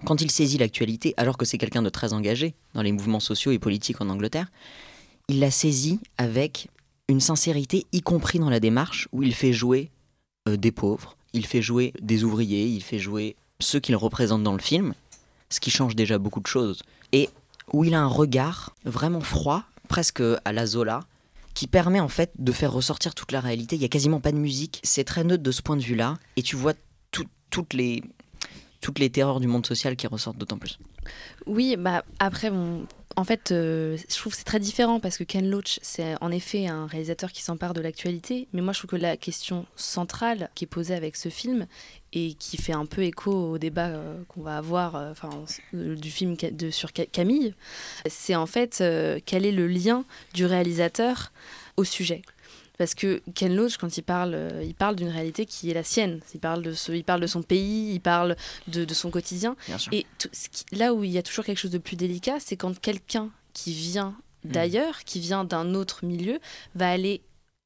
quand il saisit l'actualité, alors que c'est quelqu'un de très engagé dans les mouvements sociaux et politiques en Angleterre, il la saisit avec une sincérité, y compris dans la démarche, où il fait jouer euh, des pauvres, il fait jouer des ouvriers, il fait jouer ceux qu'il représente dans le film, ce qui change déjà beaucoup de choses, et où il a un regard vraiment froid, presque à la Zola, qui permet en fait de faire ressortir toute la réalité. Il y a quasiment pas de musique, c'est très neutre de ce point de vue-là, et tu vois tout- toutes les toutes les terreurs du monde social qui ressortent d'autant plus. Oui, bah après, bon, en fait, euh, je trouve que c'est très différent parce que Ken Loach, c'est en effet un réalisateur qui s'empare de l'actualité. Mais moi, je trouve que la question centrale qui est posée avec ce film et qui fait un peu écho au débat euh, qu'on va avoir euh, du film de, sur Ca- Camille, c'est en fait quel est le lien du réalisateur au sujet. Parce que Ken Loach, quand il parle, euh, il parle d'une réalité qui est la sienne. Il parle de, ce, il parle de son pays, il parle de, de son quotidien. Et tout- ce qui- là où il y a toujours quelque chose de plus délicat, c'est quand quelqu'un qui vient d'ailleurs, qui vient d'un autre milieu, va aller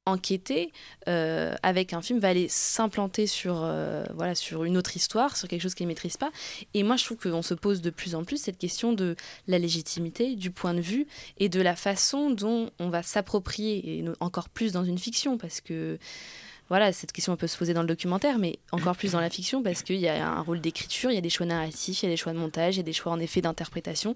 enquêter euh, avec un film, va aller s'implanter sur, euh, voilà, sur une autre histoire, sur quelque chose qu'il ne maîtrise pas. Et moi, je trouve qu'on se pose de plus en plus cette question de la légitimité, du point de vue et de la façon dont on va s'approprier, et encore plus dans une fiction, parce que voilà, cette question peut se poser dans le documentaire, mais encore plus dans la fiction, parce qu'il y a un rôle d'écriture, il y a des choix narratifs, il y a des choix de montage, il y a des choix en effet d'interprétation,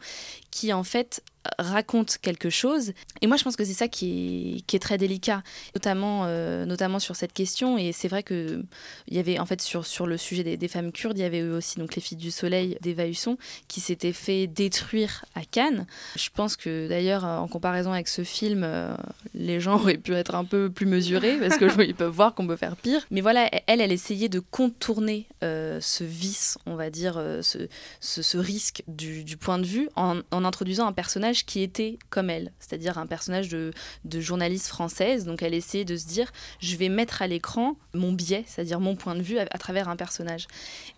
qui en fait raconte quelque chose. Et moi, je pense que c'est ça qui est, qui est, très délicat, notamment, euh, notamment sur cette question. Et c'est vrai que il y avait, en fait, sur, sur le sujet des, femmes kurdes, il y avait eu aussi donc les filles du soleil d'Eva Husson qui s'étaient fait détruire à Cannes. Je pense que d'ailleurs, en comparaison avec ce film, euh, les gens auraient pu être un peu plus mesurés parce que ils peuvent voir qu'on peut faire pire. Mais voilà, elle, elle essayait de contourner euh, ce vice, on va dire, ce, ce, risque du, point de vue en introduisant un personnage qui était comme elle, c'est-à-dire un personnage de, de, journaliste française. Donc elle essayait de se dire, je vais mettre à l'écran mon biais, c'est-à-dire mon point de vue à, à travers un personnage.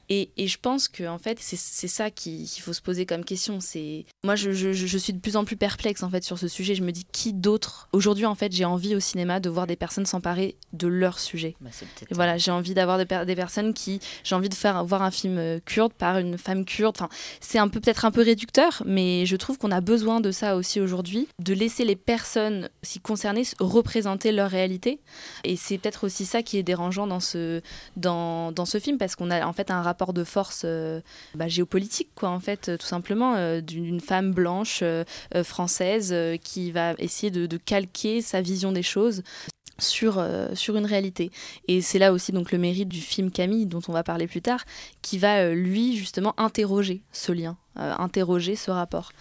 Et, et, je pense que en fait, c'est ça qu'il qu faut se poser comme question. C'est moi, je, je, je, suis de plus en plus perplexe en fait sur ce sujet. Je me dis qui d'autre? Aujourd'hui en fait, j'ai envie au cinéma de voir des personnes s'emparer de leur sujet. Bah, et voilà, j'ai envie d'avoir des, des, personnes qui, j'ai envie de faire voir un film kurde par une femme kurde. Enfin, c'est un peu peut-être un peu réducteur, mais je trouve qu'on a besoin de ça aussi aujourd'hui, de laisser les personnes s'y concernées représenter leur réalité. Et c'est peut-être aussi ça qui est dérangeant dans ce dans, dans ce film parce qu'on a en fait un rapport de force euh, bah, géopolitique, quoi, en fait, tout simplement, euh, d'une femme blanche euh, française qui va essayer de, calquer sa vision des choses sur, euh, sur une réalité. Et c'est là aussi donc le mérite du film Camille, dont on va parler plus tard, qui va euh, lui justement interroger ce lien, euh, interroger ce rapport.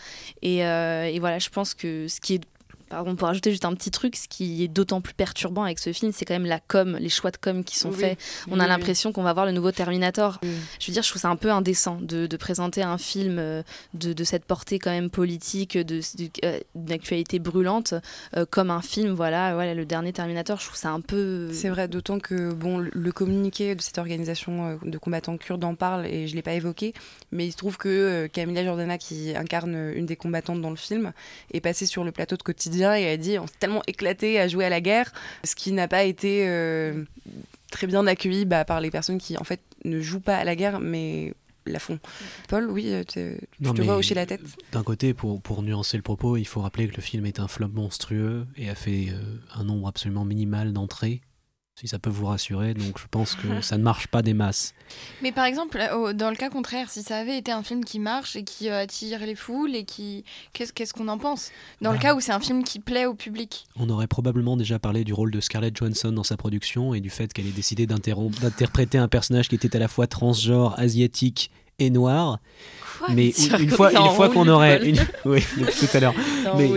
Et, et, voilà, je pense que ce qui est pardon, pour ajouter juste un petit truc, ce qui est d'autant plus perturbant avec ce film, c'est quand même la com, les choix de com qui sont oui, faits. On oui, a l'impression oui. qu'on va voir le nouveau Terminator. Je veux dire, je trouve ça un peu indécent de, de présenter un film de, de, cette portée quand même politique, d'une euh, actualité brûlante, euh, comme un film, voilà, voilà, le dernier Terminator. Je trouve ça un peu. C'est vrai, d'autant que bon, le communiqué de cette organisation euh, de combattants kurdes en parle et je l'ai pas évoqué, mais il se trouve que euh, Camilla Jordana, qui incarne une des combattantes dans le film, est passée sur le plateau de quotidien et elle a dit on s'est tellement éclaté à jouer à la guerre, ce qui n'a pas été euh, très bien accueilli bah, par les personnes qui en fait ne jouent pas à la guerre mais la font. Paul, oui, tu non, te vois hocher la tête? D'un côté, pour, pour nuancer le propos, il faut rappeler que le film est un flop monstrueux et a fait euh, un nombre absolument minimal d'entrées si ça peut vous rassurer. Donc je pense que ça ne marche pas des masses. Mais par exemple, dans le cas contraire, si ça avait été un film qui marche et qui euh, attire les foules et qui... Qu'est-ce qu'on en pense? Dans bah. le cas où c'est un film qui plaît au public On aurait probablement déjà parlé du rôle de Scarlett Johansson dans sa production et du fait qu'elle ait décidé d'interpréter un personnage qui était à la fois transgenre, asiatique et noir. Quoi mais une, fois, une fois qu'on aurait, une... oui, tout à l'heure. mais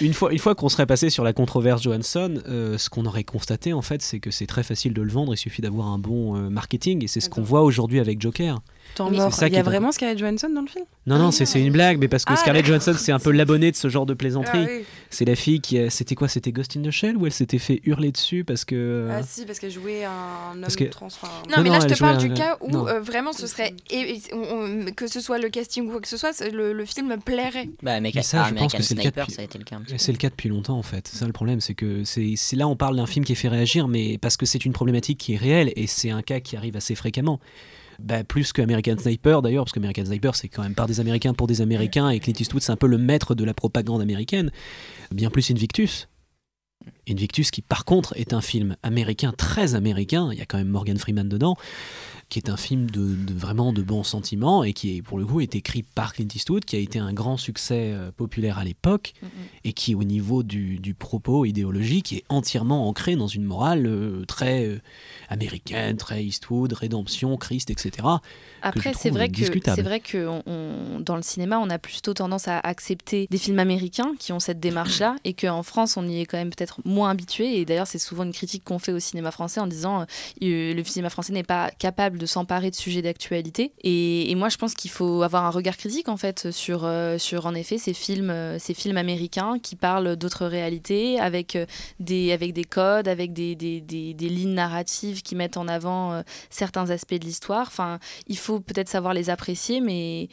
une fois, une fois qu'on serait passé sur la controverse Johansson, euh, ce qu'on aurait constaté en fait, c'est que c'est très facile de le vendre. Il suffit d'avoir un bon euh, marketing et c'est ce qu'on voit aujourd'hui avec Joker. Ça il y a vraiment. Scarlett Johansson dans le film? Non, non, c'est une blague, mais parce que ah, Scarlett Johansson, c'est un peu l'abonné de ce genre de plaisanterie. Ah, oui. C'est la fille qui. C'était quoi C'était Ghost in the Shell où elle s'était fait hurler dessus parce que. Ah, si, parce qu'elle jouait un homme que... trans. Enfin... Non, non, mais là, je te parle un... du cas où euh, vraiment ce serait. Et, et, on, que ce soit le casting ou quoi que ce soit, le, le film plairait. Bah, mais, mais ça, ah, je pense que c'est le, cas ça a été le cas. C'est le cas depuis longtemps, en fait. C'est ça le problème, c'est que c'est là, on parle d'un film qui est fait réagir, mais parce que c'est une problématique qui est réelle et c'est un cas qui arrive assez fréquemment bah, plus que American Sniper d'ailleurs, parce que American Sniper c'est quand même par des Américains pour des Américains et Clint Eastwood c'est un peu le maître de la propagande américaine, bien plus Invictus. Invictus qui par contre est un film américain, très américain, il y a quand même Morgan Freeman dedans, qui est un film de, de, vraiment de bons sentiments et qui est pour le coup est écrit par Clint Eastwood, qui a été un grand succès euh, populaire à l'époque mm -hmm. et qui au niveau du, du, propos idéologique est entièrement ancré dans une morale euh, très euh, américaine, très Eastwood, rédemption, Christ, etc. Après, c'est vrai que c'est vrai que on, on, dans le cinéma, on a plutôt tendance à accepter des films américains qui ont cette démarche-là, et qu'en France, on y est quand même peut-être moins habitué. Et d'ailleurs, c'est souvent une critique qu'on fait au cinéma français en disant le cinéma français n'est pas capable de s'emparer de sujets d'actualité. Et, moi, je pense qu'il faut avoir un regard critique en fait sur euh, sur en effet ces films euh, ces films américains qui parlent d'autres réalités avec euh, des avec des codes, avec des, des, des, des lignes narratives qui mettent en avant certains aspects de l'histoire. Enfin, il faut peut-être savoir les apprécier, mais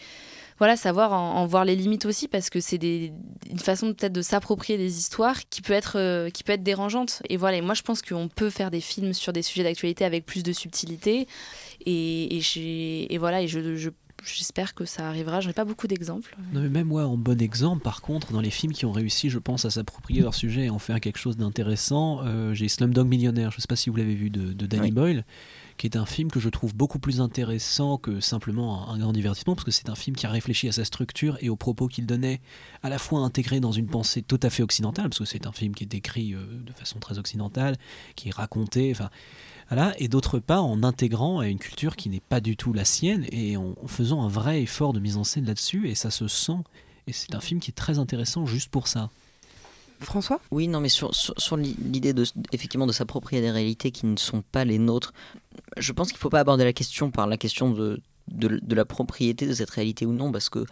voilà, savoir en, en, voir les limites aussi, parce que c'est une façon peut-être de s'approprier des histoires qui peut, être, euh, qui peut être dérangeante. Et voilà, et moi je pense qu'on peut faire des films sur des sujets d'actualité avec plus de subtilité. Et, et, et voilà, et je, je j'espère que ça arrivera. J'en ai pas beaucoup d'exemples. Même moi, en bon exemple, par contre, dans les films qui ont réussi, je pense, à s'approprier leur sujet et en faire quelque chose d'intéressant, euh, j'ai Slumdog Millionnaire. Je sais pas si vous l'avez vu de, de Danny oui. Boyle qui est un film que je trouve beaucoup plus intéressant que simplement un, grand divertissement, parce que c'est un film qui a réfléchi à sa structure et aux propos qu'il donnait, à la fois intégré dans une pensée tout à fait occidentale, parce que c'est un film qui est écrit euh, de façon très occidentale, qui est raconté, enfin voilà, et d'autre part en intégrant à une culture qui n'est pas du tout la sienne et en faisant un vrai effort de mise en scène là-dessus, et ça se sent. Et c'est un film qui est très intéressant juste pour ça. François Oui, non, mais sur, sur, sur l'idée de, effectivement de s'approprier des réalités qui ne sont pas les nôtres, je pense qu'il ne faut pas aborder la question par la question de, de, de, la propriété de cette réalité ou non, parce que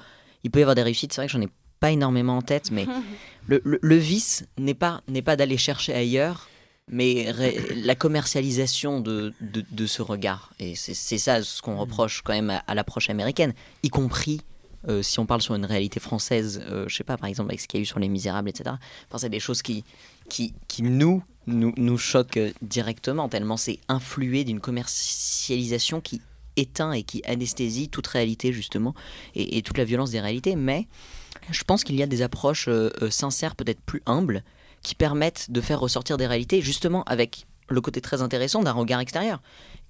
il peut y avoir des réussites. C'est vrai que j'en ai pas énormément en tête, mais le, le, le vice n'est pas, n'est pas d'aller chercher ailleurs, mais ré, la commercialisation de, de, de, ce regard. Et c'est ça ce qu'on reproche quand même à, à l'approche américaine, y compris euh, si on parle sur une réalité française, euh, je sais pas, par exemple avec ce qu'il y a eu sur Les Misérables, etc. Enfin, c'est des choses qui, qui, qui nous, nous, nous choquent directement, tellement c'est influé d'une commercialisation qui éteint et qui anesthésie toute réalité, justement, et, toute la violence des réalités. Mais je pense qu'il y a des approches euh, sincères, peut-être plus humbles, qui permettent de faire ressortir des réalités, justement avec le côté très intéressant d'un regard extérieur.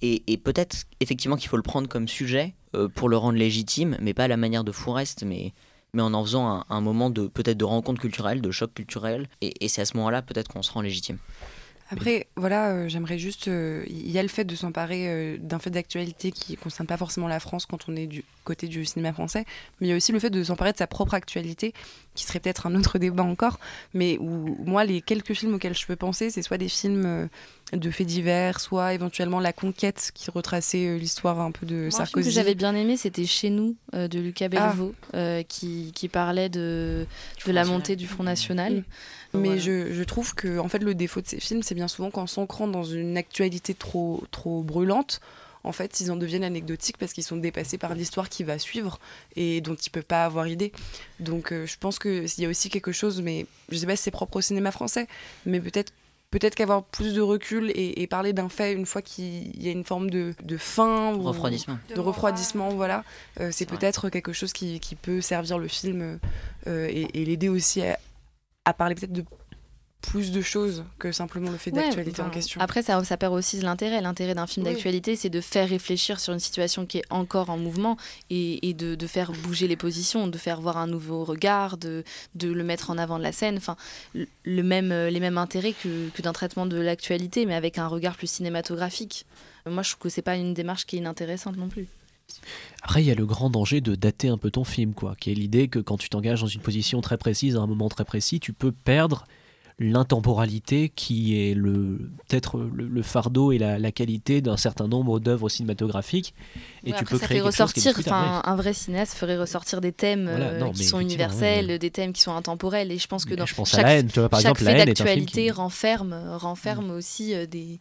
Et peut-être effectivement qu'il faut le prendre comme sujet euh, pour le rendre légitime, mais pas à la manière de Fourest, mais, mais en en faisant un, moment de peut-être de rencontre culturelle, de choc culturel. Et, c'est à ce moment-là peut-être qu'on se rend légitime. Après, voilà, euh, j'aimerais juste. Il euh, y a le fait de s'emparer d'un fait d'actualité qui ne concerne pas forcément la France quand on est du côté du cinéma français, mais il y a aussi le fait de s'emparer de sa propre actualité, qui serait peut-être un autre débat encore, mais où moi, les quelques films auxquels je peux penser, c'est soit des films de faits divers, soit éventuellement La Conquête, qui retraçait euh, l'histoire un peu de Moi, Sarkozy. Un film que j'avais bien aimé, c'était Chez nous, euh, de Lucas Bellevaux, ah. euh, qui, qui, parlait de, de la montée du Front National. Mmh. Mais voilà. je, je, trouve que en fait, le défaut de ces films, c'est bien souvent qu'en s'ancrant dans une actualité trop, trop brûlante, en fait, ils en deviennent anecdotiques parce qu'ils sont dépassés par l'histoire qui va suivre et dont ils ne peuvent pas avoir idée. Donc, euh, je pense qu'il y a aussi quelque chose, mais je ne sais pas si c'est propre au cinéma français, mais peut-être peut-être qu'avoir plus de recul et, et parler d'un fait une fois qu'il y a une forme de, de fin ou refroidissement. de refroidissement voilà euh, c'est peut-être quelque chose qui, qui, peut servir le film euh, et, et l'aider aussi à, à parler peut-être de plus de choses que simplement le fait d'actualité en question. Après, ça, ça perd aussi l'intérêt. L'intérêt d'un film oui. d'actualité, c'est de faire réfléchir sur une situation qui est encore en mouvement et, et de, de, faire bouger les positions, de faire voir un nouveau regard, de, de le mettre en avant de la scène. Enfin, le même, les mêmes intérêts que, que d'un traitement de l'actualité, mais avec un regard plus cinématographique. Moi, je trouve que c'est pas une démarche qui est inintéressante non plus. Après, il y a le grand danger de dater un peu ton film, quoi, qui est l'idée que quand tu t'engages dans une position très précise, à un moment très précis, tu peux perdre l'intemporalité qui est le peut-être le, le, fardeau et la, la qualité d'un certain nombre d'œuvres cinématographiques et ouais, tu peux ça créer fait ressortir enfin un vrai cinéaste ferait ressortir des thèmes voilà, non, euh, qui sont universels ouais. des thèmes qui sont intemporels et je pense que dans je pense chaque, à la haine, tu vois, par chaque exemple, fait d'actualité qui... renferme renferme mmh. aussi euh, des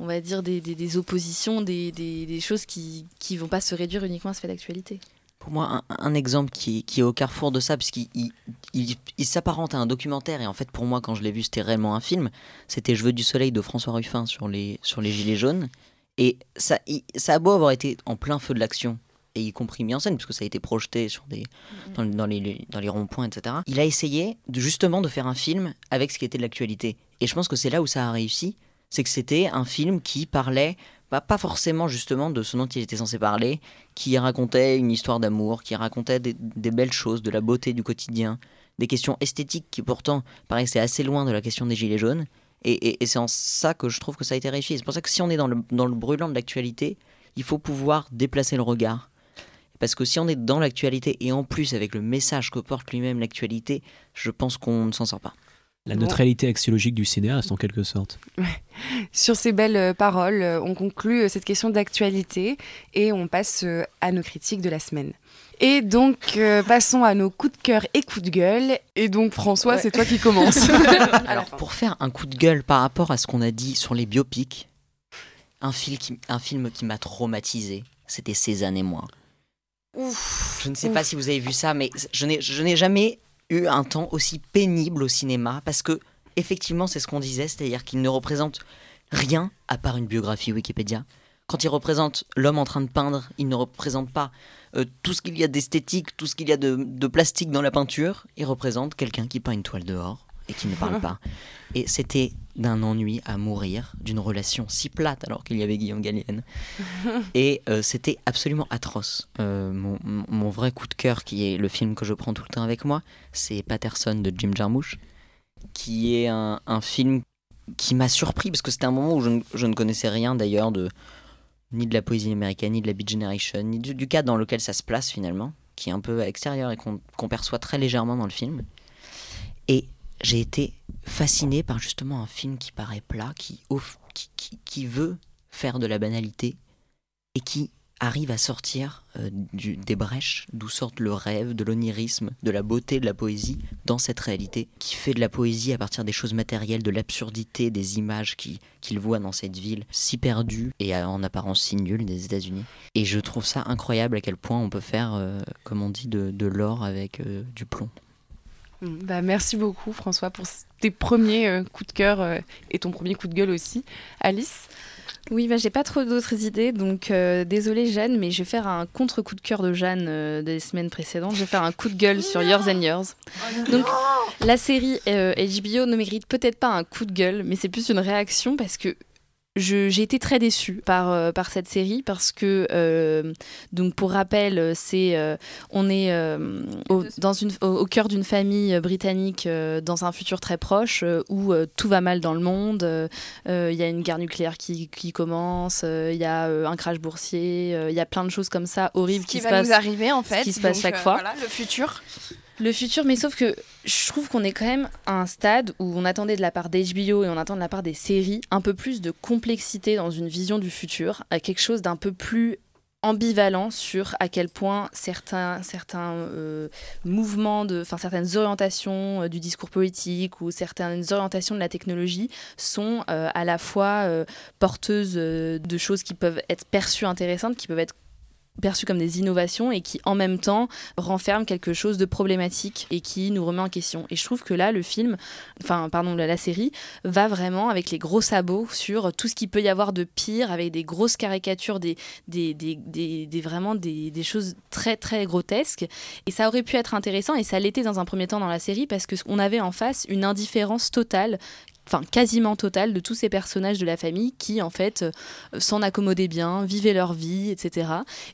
on va dire des, des, des oppositions des, des, choses qui qui vont pas se réduire uniquement à ce fait d'actualité pour moi un, un, exemple qui, qui est au carrefour de ça, puisqu'il il, il, il s'apparente à un documentaire, et en fait pour moi quand je l'ai vu c'était réellement un film, c'était Je veux du soleil de François Ruffin sur les, sur les Gilets jaunes, et ça, il, ça a beau avoir été en plein feu de l'action, et y compris mis en scène, puisque ça a été projeté sur des, dans, dans les, dans les ronds-points, etc. Il a essayé de, justement de faire un film avec ce qui était de l'actualité. Et je pense que c'est là où ça a réussi, c'est que c'était un film qui parlait pas forcément justement de ce dont il était censé parler, qui racontait une histoire d'amour, qui racontait des, belles choses, de la beauté du quotidien, des questions esthétiques qui pourtant paraissaient assez loin de la question des gilets jaunes. Et c'est en ça que je trouve que ça a été réussi. C'est pour ça que si on est dans le, dans le brûlant de l'actualité, il faut pouvoir déplacer le regard. Parce que si on est dans l'actualité et en plus avec le message que porte lui-même l'actualité, je pense qu'on ne s'en sort pas la neutralité bon. axiologique du cinéaste en quelque sorte. Sur ces belles euh, paroles, on conclut euh, cette question d'actualité et on passe euh, à nos critiques de la semaine. Et donc, euh, passons à nos coups de cœur et coups de gueule. Et donc, François, ouais. c'est toi qui commence. Alors, pour faire un coup de gueule par rapport à ce qu'on a dit sur les biopics, un, fil qui, un film qui m'a traumatisé, c'était Cézanne et moi. Ouf, je ne sais ouf. pas si vous avez vu ça, mais je n'ai jamais eu un temps aussi pénible au cinéma parce que effectivement c'est ce qu'on disait, c'est-à-dire qu'il ne représente rien à part une biographie Wikipédia. Quand il représente l'homme en train de peindre, il ne représente pas euh, tout ce qu'il y a d'esthétique, tout ce qu'il y a de, de, plastique dans la peinture. Il représente quelqu'un qui peint une toile dehors et qui ne parle pas. Et c'était d'un ennui à mourir, d'une relation si plate alors qu'il y avait Guillaume Gallienne. Et euh, c'était absolument atroce. Euh, mon, mon vrai coup de cœur, qui est le film que je prends tout le temps avec moi, c'est Patterson de Jim Jarmusch, qui est un, un film qui m'a surpris parce que c'était un moment où je ne, je ne connaissais rien d'ailleurs de ni de la poésie américaine, ni de la Beat Generation, ni du, du cadre dans lequel ça se place finalement, qui est un peu à l'extérieur et qu'on qu'on perçoit très légèrement dans le film. Et j'ai été fasciné par justement un film qui paraît plat, qui, veut faire de la banalité et qui arrive à sortir euh, du, des brèches d'où sortent le rêve, de l'onirisme, de la beauté de la poésie dans cette réalité, qui fait de la poésie à partir des choses matérielles, de l'absurdité des images qui- qu'il voit dans cette ville si perdue et en apparence si nulle des États-Unis. Et je trouve ça incroyable à quel point on peut faire, euh, comme on dit, de, de l'or avec euh, du plomb. Mm, Bah, merci beaucoup François pour tes premiers euh, coups de cœur euh, et ton premier coup de gueule aussi. Alice? Oui, bah, j'ai pas trop d'autres idées, donc euh, désolée Jeanne, mais je vais faire un contre-coup de cœur de Jeanne des semaines précédentes. Je vais faire un coup de gueule sur Yours and Yours. Donc la série HBO ne mérite peut-être pas un coup de gueule, mais c'est plus une réaction parce que j'ai été très déçue par, euh, par cette série parce que, euh, donc pour rappel, c'est euh, on est au, dans une, au, au cœur d'une famille britannique dans un futur très proche où tout va mal dans le monde. Il y a une guerre nucléaire qui, qui commence, il y a un crash boursier, il y a plein de choses comme ça horribles qui qui, va se passent. nous arriver en fait. qui se passe chaque fois. Voilà, le futur. Le futur, mais sauf que je trouve qu'on est quand même à un stade où on attendait de la part d'HBO et on attend de la part des séries un peu plus de complexité dans une vision du futur, à quelque chose d'un peu plus ambivalent sur à quel point certains, euh, mouvements, de, enfin certaines orientations euh, du discours politique ou certaines orientations de la technologie sont euh, à la fois porteuses de choses qui peuvent être perçues intéressantes, qui peuvent être perçues comme des innovations et qui en même temps renferment quelque chose de problématique et qui nous remet en question. Et je trouve que là, le film, enfin pardon, la, série, va vraiment avec les gros sabots sur tout ce qu'il peut y avoir de pire, avec des grosses caricatures, des, des- des- vraiment des, des choses très très grotesques. Et ça aurait pu être intéressant et ça l'était dans un premier temps dans la série parce qu'on avait en face une indifférence totale enfin quasiment totale de tous ces personnages de la famille qui en fait euh, s'en accommodaient bien, vivaient leur vie, etc.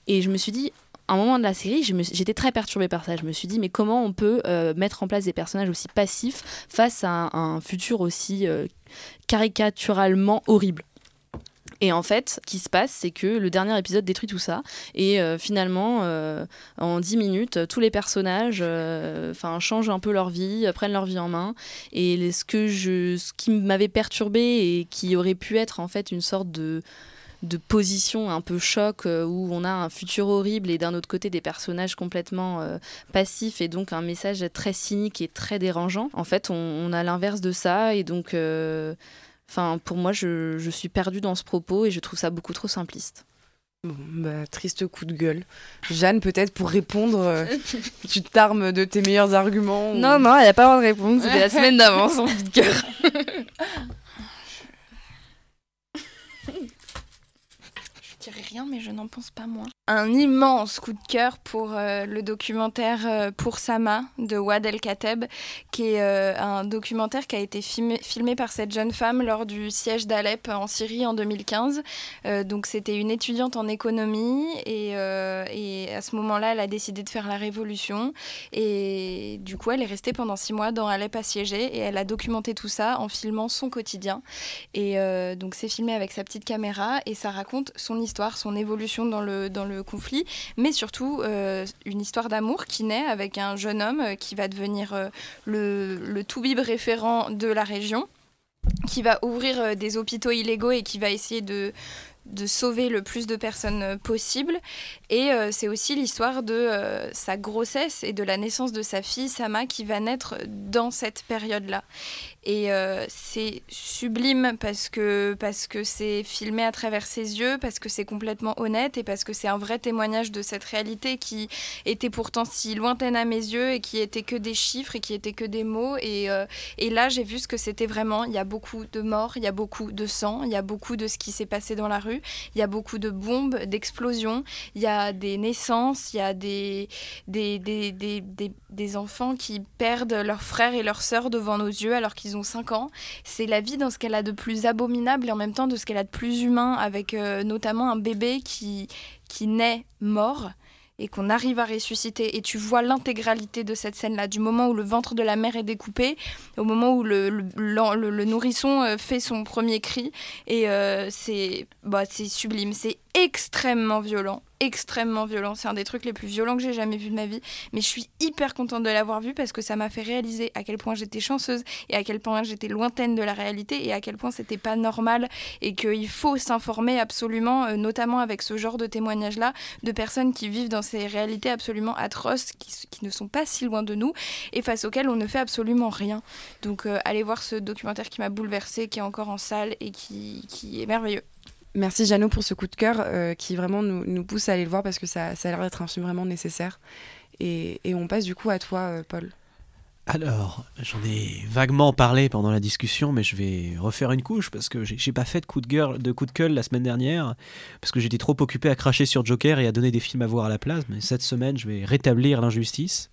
Et je me suis dit, à un moment de la série, j'étais très perturbée par ça. Je me suis dit, mais comment on peut euh, mettre en place des personnages aussi passifs face à un, un futur aussi euh, caricaturalement horrible? Et en fait, ce qui se passe, c'est que le dernier épisode détruit tout ça. Et euh, finalement, euh, en 10 minutes, tous les personnages euh, changent un peu leur vie, prennent leur vie en main. Et ce, que je, ce qui m'avait perturbé et qui aurait pu être en fait une sorte de position un peu choc où on a un futur horrible et d'un autre côté des personnages complètement passifs et donc un message très cynique et très dérangeant. En fait, on, a l'inverse de ça et donc, enfin, pour moi, je, je suis perdue dans ce propos et je trouve ça beaucoup trop simpliste. Bon, bah, triste coup de gueule. Jeanne, peut-être pour répondre, euh, tu t'armes de tes meilleurs arguments ou- Non, non, elle n'a pas le droit de répondre. C'était la semaine d'avant, son coup de cœur. Mais je n'en pense pas moins. Un immense coup de cœur pour euh, le documentaire euh, Pour Sama de Wad El Kateb, qui est euh, un documentaire qui a été filmé, par cette jeune femme lors du siège d'Alep en Syrie en 2015. Euh, donc c'était une étudiante en économie et, à ce moment-là, elle a décidé de faire la révolution. Et du coup, elle est restée pendant six mois dans Alep assiégée et elle a documenté tout ça en filmant son quotidien. Et donc c'est filmé avec sa petite caméra et ça raconte son histoire, son évolution dans le, dans le conflit, mais surtout euh, une histoire d'amour qui naît avec un jeune homme euh, qui va devenir euh, le, le toubib référent de la région qui va ouvrir des hôpitaux illégaux et qui va essayer de, de sauver le plus de personnes euh, possible. Et euh, c'est aussi l'histoire de euh, sa grossesse et de la naissance de sa fille Sama qui va naître dans cette période-là. Et c'est sublime parce que parce que c'est filmé à travers ses yeux, parce que c'est complètement honnête et parce que c'est un vrai témoignage de cette réalité qui était pourtant si lointaine à mes yeux et qui était que des chiffres et qui était que des mots. Et, et là, j'ai vu ce que c'était vraiment. Il y a beaucoup de morts, il y a beaucoup de sang, il y a beaucoup de ce qui s'est passé dans la rue. Il y a beaucoup de bombes, d'explosions, il y a des naissances, il y a des, des, des, des, des, des enfants qui perdent leurs frères et leurs sœurs devant nos yeux alors qu'ils ont 5 ans. C'est la vie dans ce qu'elle a de plus abominable et en même temps de ce qu'elle a de plus humain, avec euh, notamment un bébé qui, qui naît mort et qu'on arrive à ressusciter. Et tu vois l'intégralité de cette scène-là, du moment où le ventre de la mère est découpé, au moment où le, nourrisson euh, fait son premier cri. Et euh, c'est bah, c'est sublime, c'est extrêmement violent, extrêmement violent. C'est un des trucs les plus violents que j'ai jamais vu de ma vie. Mais je suis hyper contente de l'avoir vu parce que ça m'a fait réaliser à quel point j'étais chanceuse et à quel point j'étais lointaine de la réalité et à quel point c'était pas normal et qu'il faut s'informer absolument, euh, notamment avec ce genre de témoignages-là, de personnes qui vivent dans ces réalités absolument atroces, qui, ne sont pas si loin de nous et face auxquelles on ne fait absolument rien. Donc euh, allez voir ce documentaire qui m'a bouleversée, qui est encore en salle et qui, qui est merveilleux. Merci Jeannot pour ce coup de cœur euh, qui vraiment nous, pousse à aller le voir parce que ça, a l'air d'être un film vraiment nécessaire. Et, on passe du coup à toi, euh, Paul. Alors, j'en ai vaguement parlé pendant la discussion, mais je vais refaire une couche parce que j'ai pas fait de coup de, gueule, de coup de gueule la semaine dernière parce que j'étais trop occupé à cracher sur Joker et à donner des films à voir à la place. Mais cette semaine, je vais rétablir l'injustice.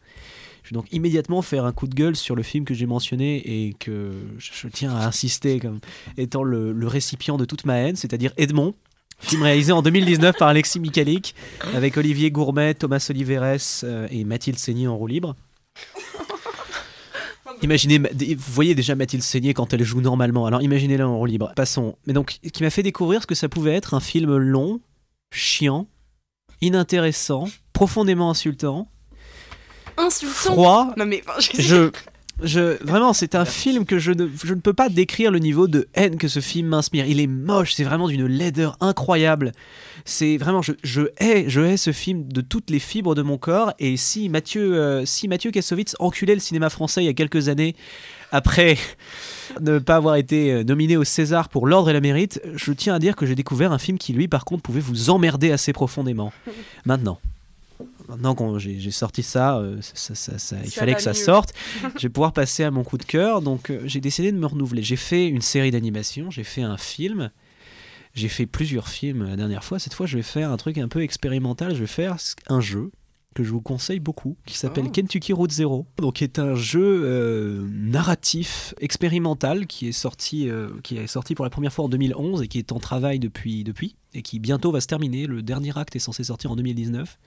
Je vais donc immédiatement faire un coup de gueule sur le film que j'ai mentionné et que je, tiens à insister comme étant le, récipient de toute ma haine, c'est-à-dire Edmond. Film réalisé en 2019 par Alexis Mikalik, avec Olivier Gourmet, Thomas Oliveres euh, et Mathilde Seigné en roue libre. Imaginez, vous voyez déjà Mathilde Seigné quand elle joue normalement, alors imaginez-la en roue libre. Passons. Mais donc, qui m'a fait découvrir ce que ça pouvait être un film long, chiant, inintéressant, profondément insultant, Insultant froid. Non mais enfin, je- Je, je, vraiment, c'est un film que je ne, je ne peux pas décrire le niveau de haine que ce film m'inspire. Il est moche, c'est vraiment d'une laideur incroyable. C'est vraiment, je, je hais, je hais ce film de toutes les fibres de mon corps. Et si Mathieu, euh, si Mathieu Kassovitz enculait le cinéma français il y a quelques années, après ne pas avoir été euh, nominé au César pour l'ordre et la mérite, je tiens à dire que j'ai découvert un film qui, lui, par contre, pouvait vous emmerder assez profondément. Maintenant. Maintenant que j'ai sorti ça, euh, ça- ça- ça- il fallait que ça mieux. sorte. Je vais pouvoir passer à mon coup de cœur. Donc, euh, j'ai décidé de me renouveler. J'ai fait une série d'animations, j'ai fait un film, j'ai fait plusieurs films la dernière fois. Cette fois, je vais faire un truc un peu expérimental. Je vais faire un jeu que je vous conseille beaucoup, qui s'appelle Oh. Kentucky Route Zero, donc qui est un jeu euh, narratif expérimental qui est sorti, euh, qui est sorti pour la première fois en 2011 et qui est en travail depuis, depuis et qui bientôt va se terminer. Le dernier acte est censé sortir en 2019,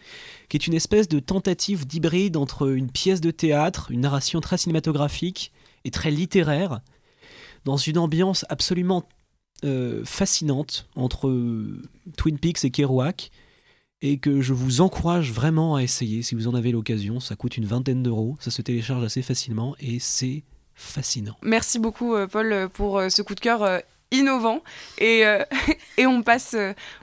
qui est une espèce de tentative d'hybride entre une pièce de théâtre, une narration très cinématographique et très littéraire, dans une ambiance absolument euh, fascinante entre Twin Peaks et Kerouac et que je vous encourage vraiment à essayer si vous en avez l'occasion. Ça coûte une vingtaine d'euros, ça se télécharge assez facilement et c'est fascinant. Merci beaucoup, euh, Paul, euh, pour euh, ce coup de cœur innovant. Et, euh, et on passe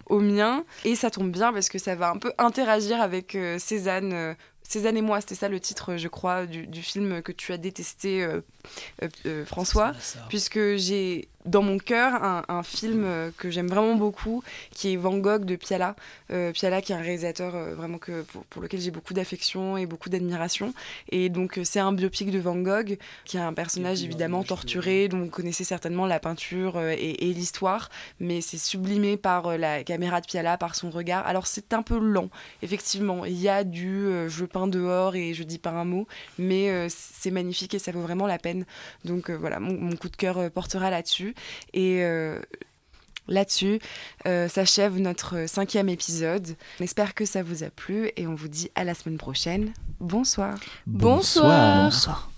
au mien. Et ça tombe bien parce que ça va un peu interagir avec Cézanne. Cézanne et moi, c'était ça le titre, je crois, du, du film que tu as détesté, euh, euh, François, puisque j'ai dans mon cœur un, un film euh, que j'aime vraiment beaucoup, qui est Van Gogh de Piala. Euh, Piala, qui est un réalisateur euh, vraiment que, pour, pour lequel j'ai beaucoup d'affection et beaucoup d'admiration. Et donc, euh, c'est un biopic de Van Gogh, qui est un personnage évidemment torturé, dont vous connaissez certainement la peinture euh, et, et l'histoire, mais c'est sublimé par la caméra de Piala, par son regard. Alors, c'est un peu lent, effectivement. Il y a du je peins dehors et je dis pas un mot, mais c'est magnifique et ça vaut vraiment la peine. Donc, voilà, mon, mon coup de cœur portera là-dessus. Et. euh, Là-dessus euh, s'achève notre cinquième épisode. On espère que ça vous a plu et on vous dit à la semaine prochaine. Bonsoir. Bonsoir. Bonsoir.